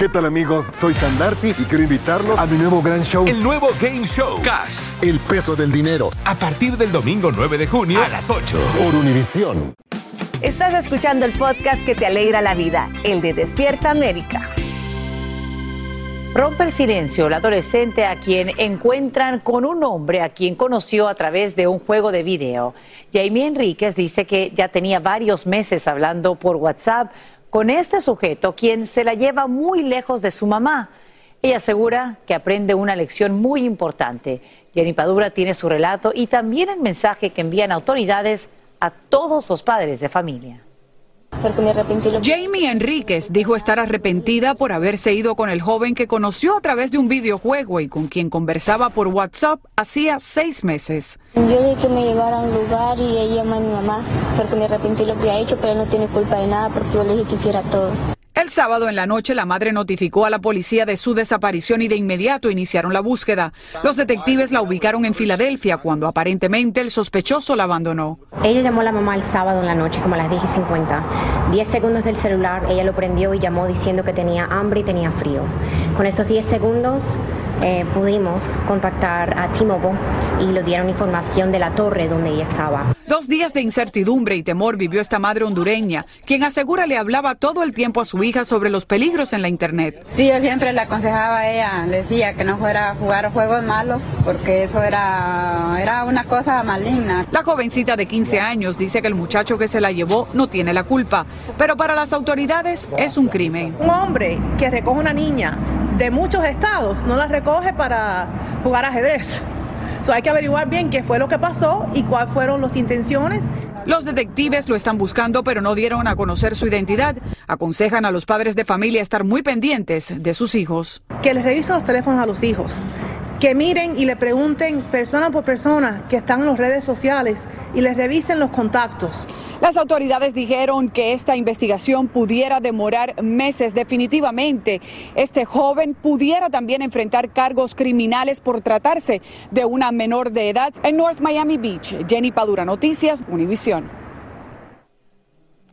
¿Qué tal amigos? Soy Sandarti y quiero invitarlos a mi nuevo gran show. El nuevo Game Show. Cash. El peso del dinero. A partir del domingo 9 de junio a las 8. Por Univisión. Estás escuchando el podcast que te alegra la vida, el de Despierta América. Rompe el silencio la adolescente a quien encuentran con un hombre a quien conoció a través de un juego de video. Jamie Enríquez dice que ya tenía varios meses hablando por WhatsApp con este sujeto, quien se la lleva muy lejos de su mamá. Ella asegura que aprende una lección muy importante. Jenny Padura tiene su relato y también el mensaje que envían autoridades a todos los padres de familia. Jamie Enríquez dijo estar arrepentida por haberse ido con el joven que conoció a través de un videojuego y con quien conversaba por WhatsApp hacía seis meses. Yo dije que me llevara a un lugar y ella llamó a mi mamá porque me arrepentí lo que ha hecho, pero él no tiene culpa de nada porque yo le dije que hiciera todo. El sábado en la noche la madre notificó a la policía de su desaparición y de inmediato iniciaron la búsqueda. Los detectives la ubicaron en Filadelfia cuando aparentemente el sospechoso la abandonó. Ella llamó a la mamá el sábado en la noche como a las 10 y 50. 10 segundos del celular, ella lo prendió y llamó diciendo que tenía hambre y tenía frío. Con esos 10 segundos eh, pudimos contactar a T-Mobile y le dieron información de la torre donde ella estaba. Dos días de incertidumbre y temor vivió esta madre hondureña, quien asegura le hablaba todo el tiempo a su hija sobre los peligros en la Internet. Sí, yo siempre le aconsejaba a ella, le decía que no fuera a jugar juegos malos, porque eso era, era una cosa maligna. La jovencita de 15 años dice que el muchacho que se la llevó no tiene la culpa, pero para las autoridades es un crimen. Un hombre que recoge una niña de muchos estados no la recoge para jugar ajedrez. So, hay que averiguar bien qué fue lo que pasó y cuáles fueron las intenciones. Los detectives lo están buscando, pero no dieron a conocer su identidad. Aconsejan a los padres de familia estar muy pendientes de sus hijos. Que les revisen los teléfonos a los hijos. Que miren y le pregunten persona por persona que están en las redes sociales y les revisen los contactos. Las autoridades dijeron que esta investigación pudiera demorar meses definitivamente. Este joven pudiera también enfrentar cargos criminales por tratarse de una menor de edad en North Miami Beach. Jenny Padura, Noticias, Univisión.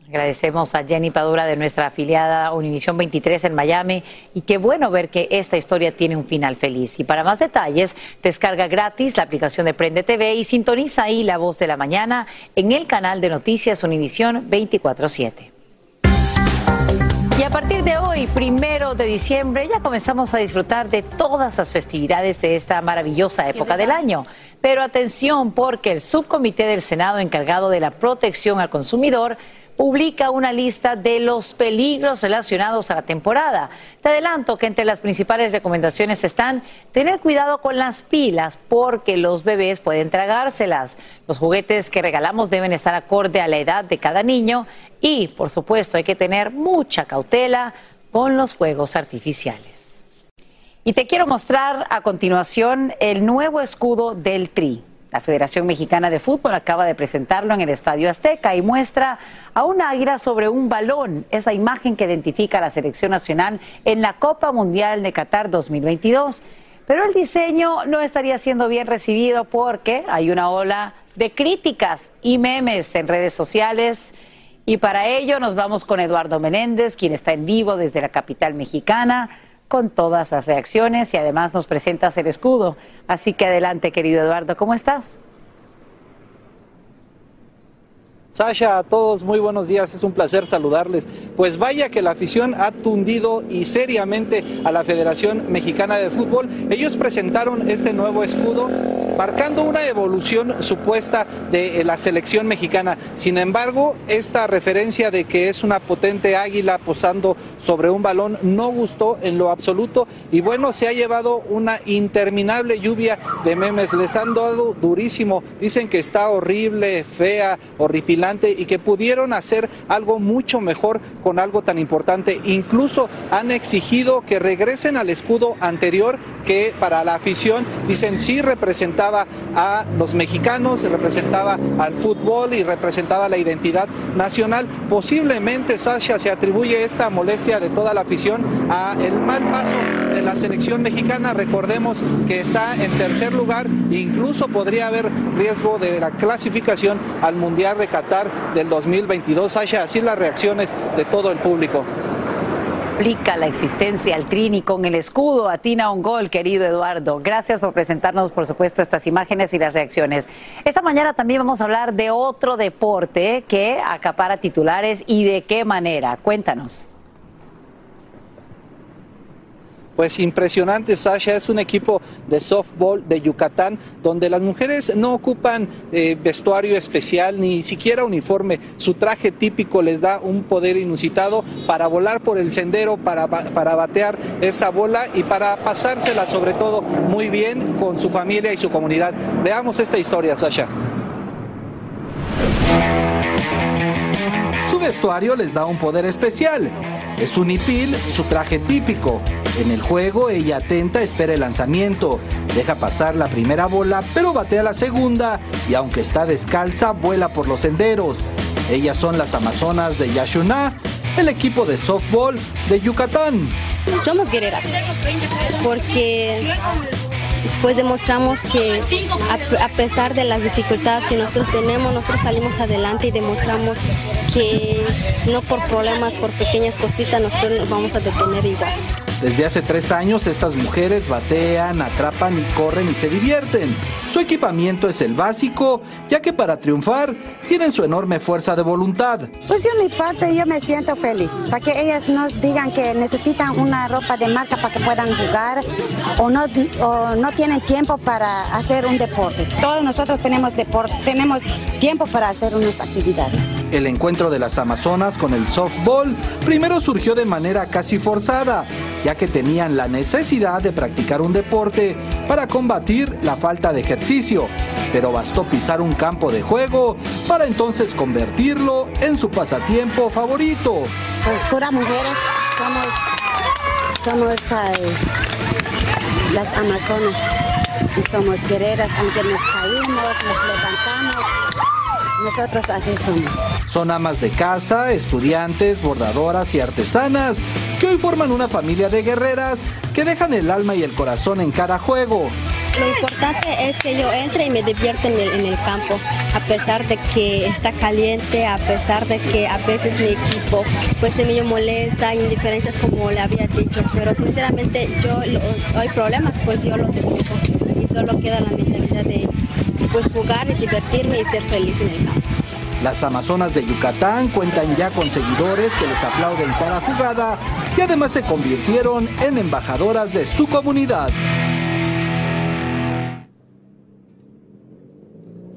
Agradecemos a Jenny Padura de nuestra afiliada Univisión 23 en Miami y qué bueno ver que esta historia tiene un final feliz. Y para más detalles, descarga gratis la aplicación de Prende TV y sintoniza ahí la voz de la mañana en el canal de noticias Univisión 24-7. Y a partir de hoy, primero de diciembre, ya comenzamos a disfrutar de todas las festividades de esta maravillosa época del año. Pero atención, porque el subcomité del Senado encargado de la protección al consumidor publica una lista de los peligros relacionados a la temporada. Te adelanto que entre las principales recomendaciones están tener cuidado con las pilas porque los bebés pueden tragárselas. Los juguetes que regalamos deben estar acorde a la edad de cada niño y, por supuesto, hay que tener mucha cautela con los fuegos artificiales. Y te quiero mostrar a continuación el nuevo escudo del TRI. La Federación Mexicana de Fútbol acaba de presentarlo en el Estadio Azteca y muestra a un águila sobre un balón, esa imagen que identifica a la selección nacional en la Copa Mundial de Qatar 2022. Pero el diseño no estaría siendo bien recibido porque hay una ola de críticas y memes en redes sociales. Y para ello nos vamos con Eduardo Menéndez, quien está en vivo desde la capital mexicana con todas las reacciones y además nos presentas el escudo. Así que adelante, querido Eduardo, ¿cómo estás? Sasha, a todos muy buenos días, es un placer saludarles. Pues vaya que la afición ha tundido y seriamente a la Federación Mexicana de Fútbol. Ellos presentaron este nuevo escudo marcando una evolución supuesta de la selección mexicana. Sin embargo, esta referencia de que es una potente águila posando sobre un balón no gustó en lo absoluto y bueno, se ha llevado una interminable lluvia de memes. Les han dado durísimo. Dicen que está horrible, fea, horripilante y que pudieron hacer algo mucho mejor con algo tan importante. Incluso han exigido que regresen al escudo anterior que para la afición dicen sí representaba a los mexicanos, representaba al fútbol y representaba la identidad nacional. Posiblemente Sasha se atribuye esta molestia de toda la afición a el mal paso de la selección mexicana. Recordemos que está en tercer lugar, incluso podría haber riesgo de la clasificación al Mundial de Qatar del 2022. Sasha, así las reacciones de todo el público. complica la existencia al Trini con el escudo. Atina un gol, querido Eduardo. Gracias por presentarnos, por supuesto, estas imágenes y las reacciones. Esta mañana también vamos a hablar de otro deporte que acapara titulares y de qué manera. Cuéntanos. Pues impresionante, Sasha. Es un equipo de softball de Yucatán donde las mujeres no ocupan eh, vestuario especial ni siquiera uniforme. Su traje típico les da un poder inusitado para volar por el sendero, para, para batear esa bola y para pasársela sobre todo muy bien con su familia y su comunidad. Veamos esta historia, Sasha. Su vestuario les da un poder especial. Es un hipil, su traje típico. En el juego, ella atenta, espera el lanzamiento, deja pasar la primera bola, pero batea la segunda y aunque está descalza, vuela por los senderos. Ellas son las Amazonas de Yashuná, el equipo de softball de Yucatán. Somos guerreras, porque pues demostramos que a, a, pesar de las dificultades que nosotros tenemos, nosotros salimos adelante y demostramos que no por problemas, por pequeñas cositas, nosotros nos vamos a detener igual. Desde hace tres años estas mujeres batean, atrapan, corren y se divierten. Su equipamiento es el básico, ya que para triunfar tienen su enorme fuerza de voluntad. Pues yo mi parte yo me siento feliz, para que ellas no digan que necesitan una ropa de marca para que puedan jugar o no, o no tienen tiempo para hacer un deporte. Todos nosotros tenemos, deporte, tenemos tiempo para hacer unas actividades. El encuentro de las Amazonas con el softball primero surgió de manera casi forzada ya que tenían la necesidad de practicar un deporte para combatir la falta de ejercicio, pero bastó pisar un campo de juego para entonces convertirlo en su pasatiempo favorito. Pues puras mujeres somos, somos las amazonas somos guerreras, aunque nos caímos, nos levantamos. Nosotros así somos. Son amas de casa, estudiantes, bordadoras y artesanas que hoy forman una familia de guerreras que dejan el alma y el corazón en cada juego. Lo importante es que yo entre y me divierta en el, en campo, a pesar de que está caliente, a pesar de que a veces mi equipo pues se me molesta, indiferencias como le había dicho, pero sinceramente yo los, hay problemas, pues yo los despejo y solo queda la mentalidad de pues jugar y divertirme y ser feliz en el campo. Las Amazonas de Yucatán cuentan ya con seguidores que les aplauden cada jugada y además se convirtieron en embajadoras de su comunidad.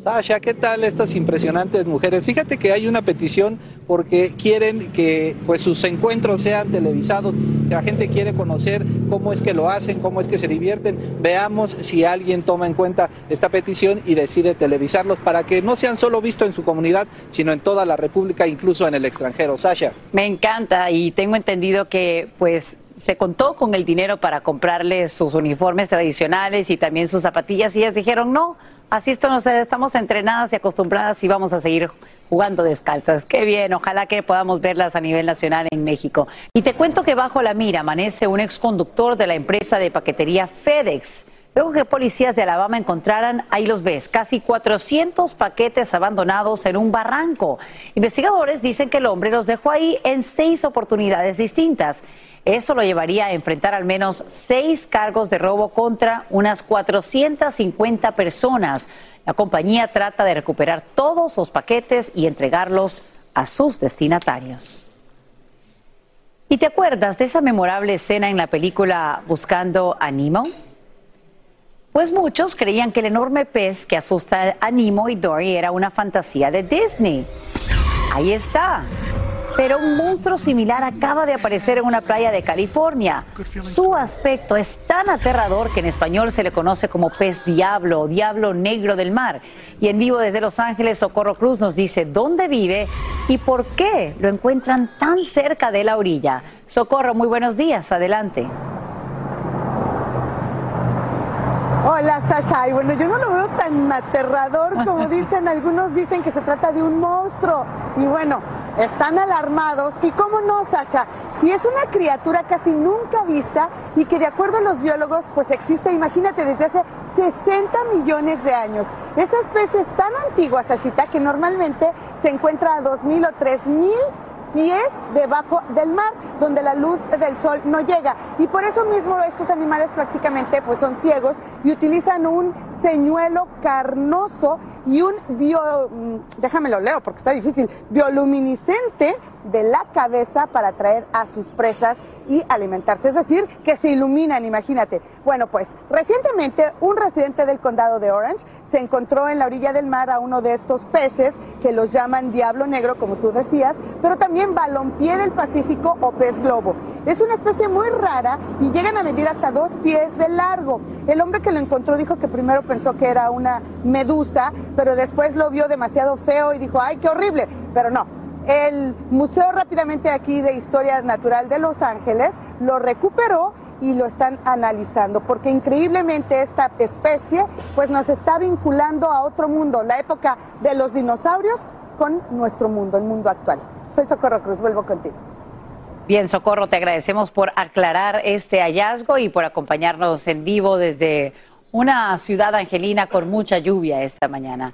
Sasha, ¿qué tal estas impresionantes mujeres? Fíjate que hay una petición porque quieren que pues, sus encuentros sean televisados, que la gente quiere conocer cómo es que lo hacen, cómo es que se divierten. Veamos si alguien toma en cuenta esta petición y decide televisarlos para que no sean solo vistos en su comunidad, sino en toda la República, incluso en el extranjero. Sasha. Me encanta y tengo entendido que pues se contó con el dinero para comprarles sus uniformes tradicionales y también sus zapatillas y ellas dijeron no, así estamos entrenadas y acostumbradas y vamos a seguir jugando descalzas. Qué bien, ojalá que podamos verlas a nivel nacional en México. Y te cuento que bajo la mira amanece un exconductor de la empresa de paquetería FedEx. Luego que policías de Alabama encontraran, ahí los ves, casi 400 paquetes abandonados en un barranco. Investigadores dicen que el hombre los dejó ahí en seis oportunidades distintas. Eso lo llevaría a enfrentar al menos seis cargos de robo contra unas 450 personas. La compañía trata de recuperar todos los paquetes y entregarlos a sus destinatarios. ¿Y te acuerdas de esa memorable escena en la película Buscando a Nemo? Pues muchos creían que el enorme pez que asusta a Nemo y Dory era una fantasía de Disney. Ahí está. Pero un monstruo similar acaba de aparecer en una playa de California. Su aspecto es tan aterrador que en español se le conoce como pez diablo o diablo negro del mar. Y en vivo desde Los Ángeles, Socorro Cruz nos dice dónde vive y por qué lo encuentran tan cerca de la orilla. Socorro, muy buenos días. Adelante. Hola Sasha, y bueno, yo no lo veo tan aterrador como *laughs* dicen, algunos dicen que se trata de un monstruo. Y bueno, están alarmados. ¿Y cómo no, Sasha? Si es una criatura casi nunca vista y que de acuerdo a los biólogos, pues existe, imagínate, desde hace 60 millones de años. Esta especie es tan antigua, Sashita, que normalmente se encuentra a 2.000 o 3.000 pies debajo del mar, donde la luz del sol no llega. Y por eso mismo estos animales prácticamente pues son ciegos y utilizan un señuelo carnoso y un bio, mm, déjame lo leo porque está difícil, bioluminiscente de la cabeza para atraer a sus presas y alimentarse, es decir, que se iluminan, imagínate. Bueno, pues recientemente un residente del condado de Orange se encontró en la orilla del mar a uno de estos peces que los llaman diablo negro, como tú decías, pero también balompié del Pacífico o pez globo. Es una especie muy rara y llegan a medir hasta dos pies de largo. El hombre que lo encontró dijo que primero pensó que era una medusa, pero después lo vio demasiado feo y dijo, ay, qué horrible, pero no, el Museo rápidamente aquí de Historia Natural de Los Ángeles lo recuperó y lo están analizando, porque increíblemente esta especie pues nos está vinculando a otro mundo, la época de los dinosaurios con nuestro mundo, el mundo actual. Soy Socorro Cruz, vuelvo contigo. Bien, Socorro, te agradecemos por aclarar este hallazgo y por acompañarnos en vivo desde una ciudad angelina con mucha lluvia esta mañana.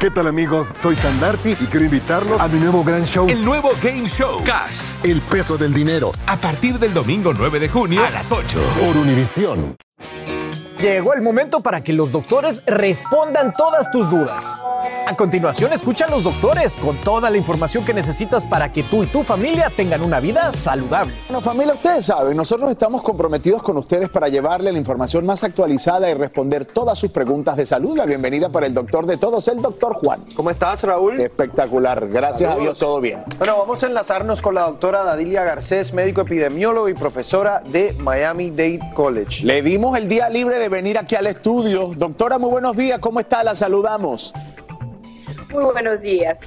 ¿Qué tal amigos? Soy Sandarti y quiero invitarlos a mi nuevo gran show. El nuevo Game Show. Cash. El peso del dinero. A partir del domingo 9 de junio a las 8. Por Univisión. Llegó el momento para que los doctores respondan todas tus dudas. A continuación, escucha a los doctores con toda la información que necesitas para que tú y tu familia tengan una vida saludable. Bueno, familia, ustedes saben, nosotros estamos comprometidos con ustedes para llevarle la información más actualizada y responder todas sus preguntas de salud. La bienvenida para el doctor de todos, el doctor Juan. ¿Cómo estás, Raúl? Espectacular, gracias a Dios, todo bien. Bueno, vamos a enlazarnos con la doctora Dadilia Garcés, médico epidemiólogo y profesora de Miami Dade College. Le dimos el día libre de venir aquí al estudio. Doctora, muy buenos días, ¿cómo está? La saludamos. Muy buenos días.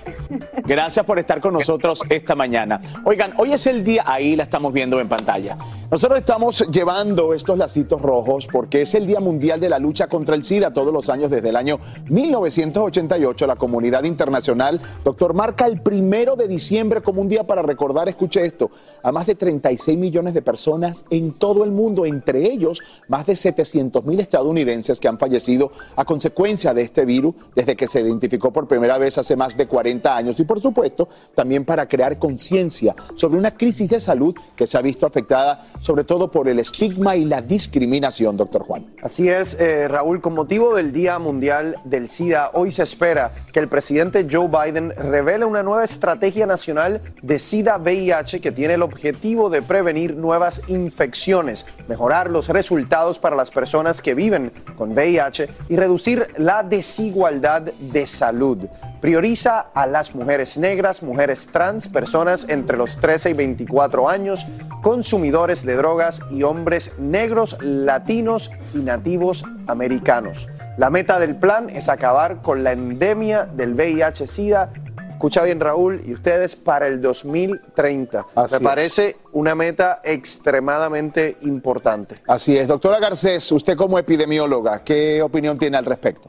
Gracias por estar con nosotros esta mañana. Oigan, hoy es el día, ahí la estamos viendo en pantalla. Nosotros estamos llevando estos lacitos rojos porque es el Día Mundial de la Lucha contra el SIDA todos los años desde el año 1988. La comunidad internacional, doctor, marca el primero de diciembre como un día para recordar, escuche esto, a más de 36 millones de personas en todo el mundo, entre ellos más de 700 mil estadounidenses que han fallecido a consecuencia de este virus desde que se identificó por primera vez hace más de 40 años y por supuesto también para crear conciencia sobre una crisis de salud que se ha visto afectada sobre todo por el estigma y la discriminación, doctor Juan. Así es, eh, Raúl, con motivo del Día Mundial del SIDA, hoy se espera que el presidente Joe Biden revele una nueva estrategia nacional de SIDA-VIH que tiene el objetivo de prevenir nuevas infecciones, mejorar los resultados para las personas que viven con VIH y reducir la desigualdad de salud. Prioriza a las mujeres negras, mujeres trans, personas entre los 13 y 24 años, consumidores de drogas y hombres negros, latinos y nativos americanos. La meta del plan es acabar con la endemia del VIH-Sida. Escucha bien Raúl y ustedes para el 2030. Así Me es. parece una meta extremadamente importante. Así es, doctora Garcés, usted como epidemióloga, ¿qué opinión tiene al respecto?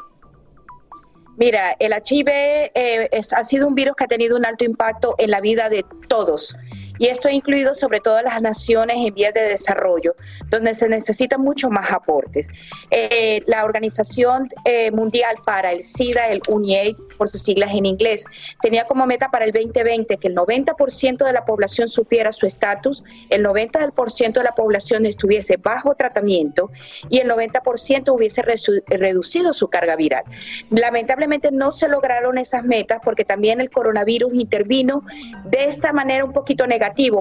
Mira, el HIV eh, es- ha sido un virus que ha tenido un alto impacto en la vida de todos. Y esto ha incluido sobre todo las naciones en vías de desarrollo, donde se necesitan mucho más aportes. Eh, la Organización eh, Mundial para el SIDA, el UNIAIDS, por sus siglas en inglés, tenía como meta para el 2020 que el 90% de la población supiera su estatus, el 90% de la población estuviese bajo tratamiento y el 90% hubiese reducido su carga viral. Lamentablemente no se lograron esas metas porque también el coronavirus intervino de esta manera un poquito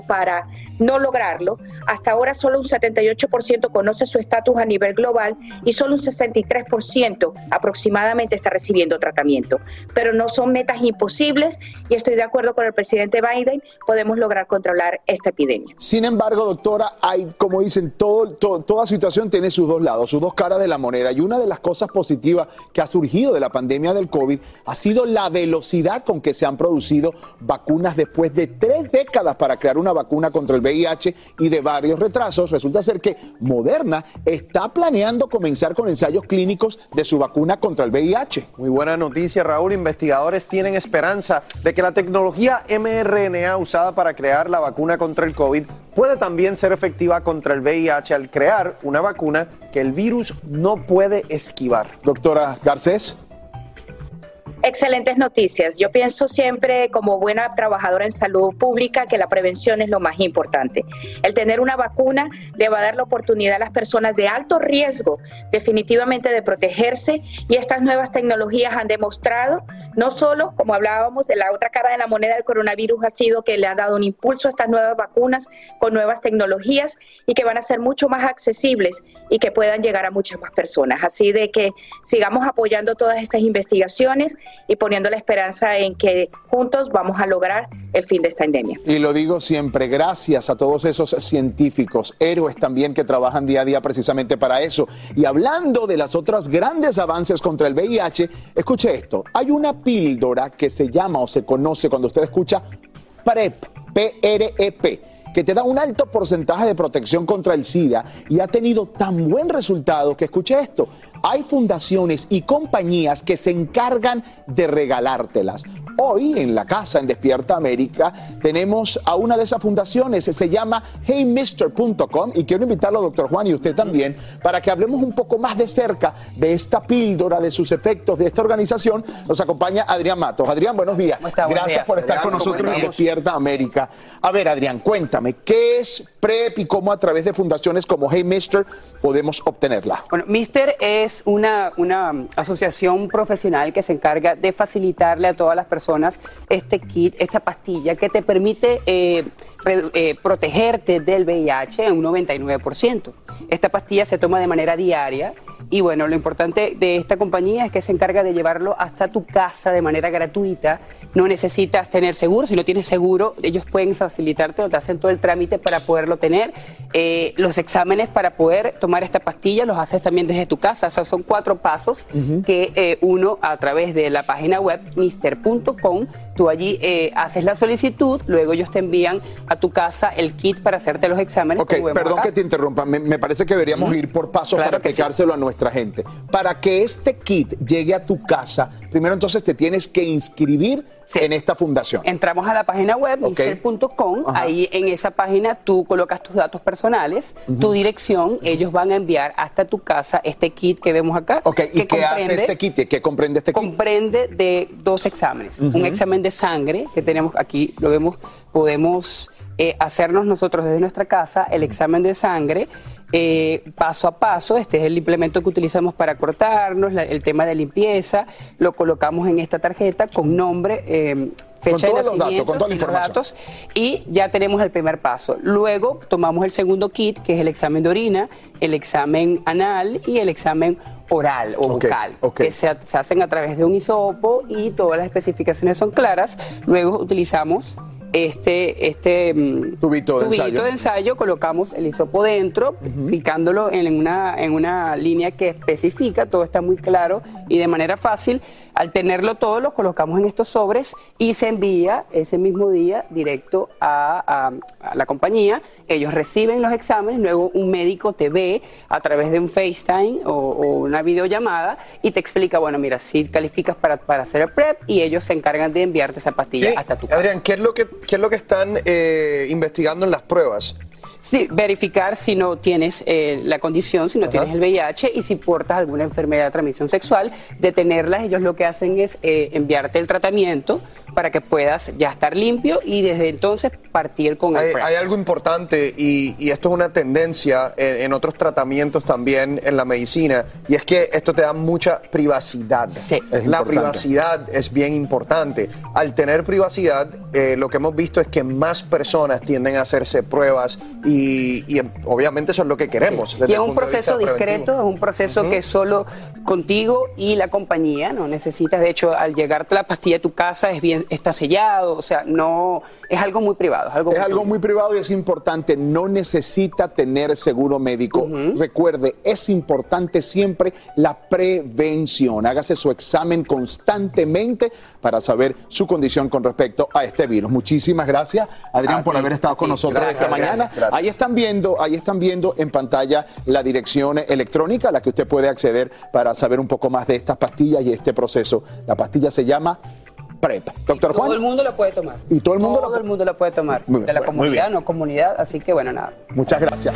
para no lograrlo. Hasta ahora solo un 78% conoce su estatus a nivel global y solo un 63% aproximadamente está recibiendo tratamiento. Pero no son metas imposibles y estoy de acuerdo con el presidente Biden, podemos lograr controlar esta epidemia. Sin embargo, doctora, hay, como dicen, todo, toda situación tiene sus dos lados, sus dos caras de la moneda. Y una de las cosas positivas que ha surgido de la pandemia del COVID ha sido la velocidad con que se han producido vacunas después de tres décadas para crear una vacuna contra el VIH y de varios retrasos. Resulta ser que Moderna está planeando comenzar con ensayos clínicos de su vacuna contra el VIH. Muy buena noticia, Raúl. Investigadores tienen esperanza de que la tecnología mRNA usada para crear la vacuna contra el COVID puede también ser efectiva contra el VIH al crear una vacuna que el virus no puede esquivar. Doctora Garcés. Excelentes noticias. Yo pienso siempre como buena trabajadora en salud pública que la prevención es lo más importante. El tener una vacuna le va a dar la oportunidad a las personas de alto riesgo definitivamente de protegerse y estas nuevas tecnologías han demostrado, no solo como hablábamos de la otra cara de la moneda del coronavirus ha sido que le han dado un impulso a estas nuevas vacunas con nuevas tecnologías y que van a ser mucho más accesibles y que puedan llegar a muchas más personas. Así de que sigamos apoyando todas estas investigaciones y poniendo la esperanza en que juntos vamos a lograr el fin de esta endemia. Y lo digo siempre, gracias a todos esos científicos, héroes también que trabajan día a día precisamente para eso. Y hablando de las otras grandes avances contra el VIH, escuche esto, hay una píldora que se llama o se conoce cuando usted escucha PrEP, P-R-E-P que te da un alto porcentaje de protección contra el SIDA y ha tenido tan buen resultado que escuche esto, hay fundaciones y compañías que se encargan de regalártelas. Hoy en la casa en Despierta América tenemos a una de esas fundaciones, se llama heymister.com y quiero invitarlo, doctor Juan, y usted también, para que hablemos un poco más de cerca de esta píldora, de sus efectos, de esta organización. Nos acompaña Adrián Matos. Adrián, buenos días. Gracias por estar con nosotros en Despierta América. A ver, Adrián, cuéntame, ¿qué es PrEP y cómo a través de fundaciones como Hey Mister podemos obtenerla? Bueno, Mister es una, una asociación profesional que se encarga de facilitarle a todas las personas este kit, esta pastilla que te permite eh, eh, protegerte del VIH en un 99%. Esta pastilla se toma de manera diaria y bueno, lo importante de esta compañía es que se encarga de llevarlo hasta tu casa de manera gratuita. No necesitas tener seguro, si no tienes seguro, ellos pueden facilitarte o te hacen todo el trámite para poderlo tener. Eh, los exámenes para poder tomar esta pastilla los haces también desde tu casa. O sea, son cuatro pasos que uno a través de la página web mister.com tú allí eh, haces la solicitud, luego ellos te envían a tu casa el kit para hacerte los exámenes. Ok, perdón que te interrumpa, me, parece que deberíamos ir por pasos para aplicárselo a nuestra gente. Para que este kit llegue a tu casa, primero entonces te tienes que inscribir en esta fundación. Entramos a la página web, okay. ahí en esa página tú colocas tus datos personales, tu dirección, ellos van a enviar hasta tu casa este kit que vemos acá. Ok, ¿y qué hace este kit? ¿Qué comprende este kit? Comprende de dos exámenes. Un examen de sangre que tenemos aquí, lo vemos, podemos eh, hacernos nosotros desde nuestra casa el examen de sangre eh, paso a paso. Este es el implemento que utilizamos para cortarnos, el tema de limpieza. Lo colocamos en esta tarjeta con nombre. Eh, fecha de nacimiento, con toda la información. datos, y ya tenemos el primer paso. Luego tomamos el segundo kit, que es el examen de orina, el examen anal y el examen oral o bucal, que se, se, hacen a través de un hisopo y todas las especificaciones son claras. Luego utilizamos este, este mm, tubito, de, ensayo. de, ensayo. colocamos el hisopo dentro, picándolo en una, en una línea que especifica, todo está muy claro y de manera fácil. Al tenerlo todo, lo colocamos en estos sobres y se envía ese mismo día directo a, la compañía. Ellos reciben los exámenes, luego un médico te ve a través de un FaceTime o, una videollamada y te explica, bueno, mira, si calificas para, para hacer el PrEP y ellos se encargan de enviarte esa pastilla hasta tu casa. Adrián, ¿qué es lo que qué es lo que están eh, investigando en las pruebas? Sí, verificar si no tienes eh, la condición, si no tienes el VIH y si portas alguna enfermedad de transmisión sexual, detenerlas. Ellos lo que hacen es eh, enviarte el tratamiento para que puedas ya estar limpio y desde entonces partir con el Hay, PrEP. hay algo importante y, y esto es una tendencia en, en otros tratamientos también en la medicina y es que esto te da mucha privacidad. La importante. privacidad es bien importante. Al tener privacidad, eh, lo que hemos visto es que más personas tienden a hacerse pruebas y, y, obviamente eso es lo que queremos. Y es un proceso discreto, es un proceso que es solo contigo y la compañía, no necesitas, de hecho, al llegarte la pastilla a tu casa es bien, está sellado, o sea, no, es algo muy privado. Es algo, Es algo muy privado y es importante, no necesita tener seguro médico. Recuerde, es importante siempre la prevención. Hágase su examen constantemente para saber su condición con respecto a este virus. Muchísimas gracias, Adrián, A por ti, haber estado con ti. nosotros Gracias, esta gracias, mañana. gracias. Ahí están viendo, ahí están viendo en pantalla la dirección electrónica a la que usted puede acceder para saber un poco más de estas pastillas y este proceso. La pastilla se llama PrEP. Doctor Juan. Todo el mundo lo puede tomar. Y todo el mundo Todo el mundo lo puede tomar. De la bueno, comunidad, no comunidad, así que bueno, nada. Muchas gracias.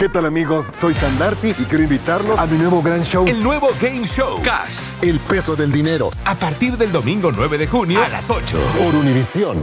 ¿Qué tal amigos? Soy Sandarti y quiero invitarlos a mi nuevo gran show. El nuevo Game Show Cash. El peso del dinero. A partir del domingo 9 de junio a las 8. Por Univisión.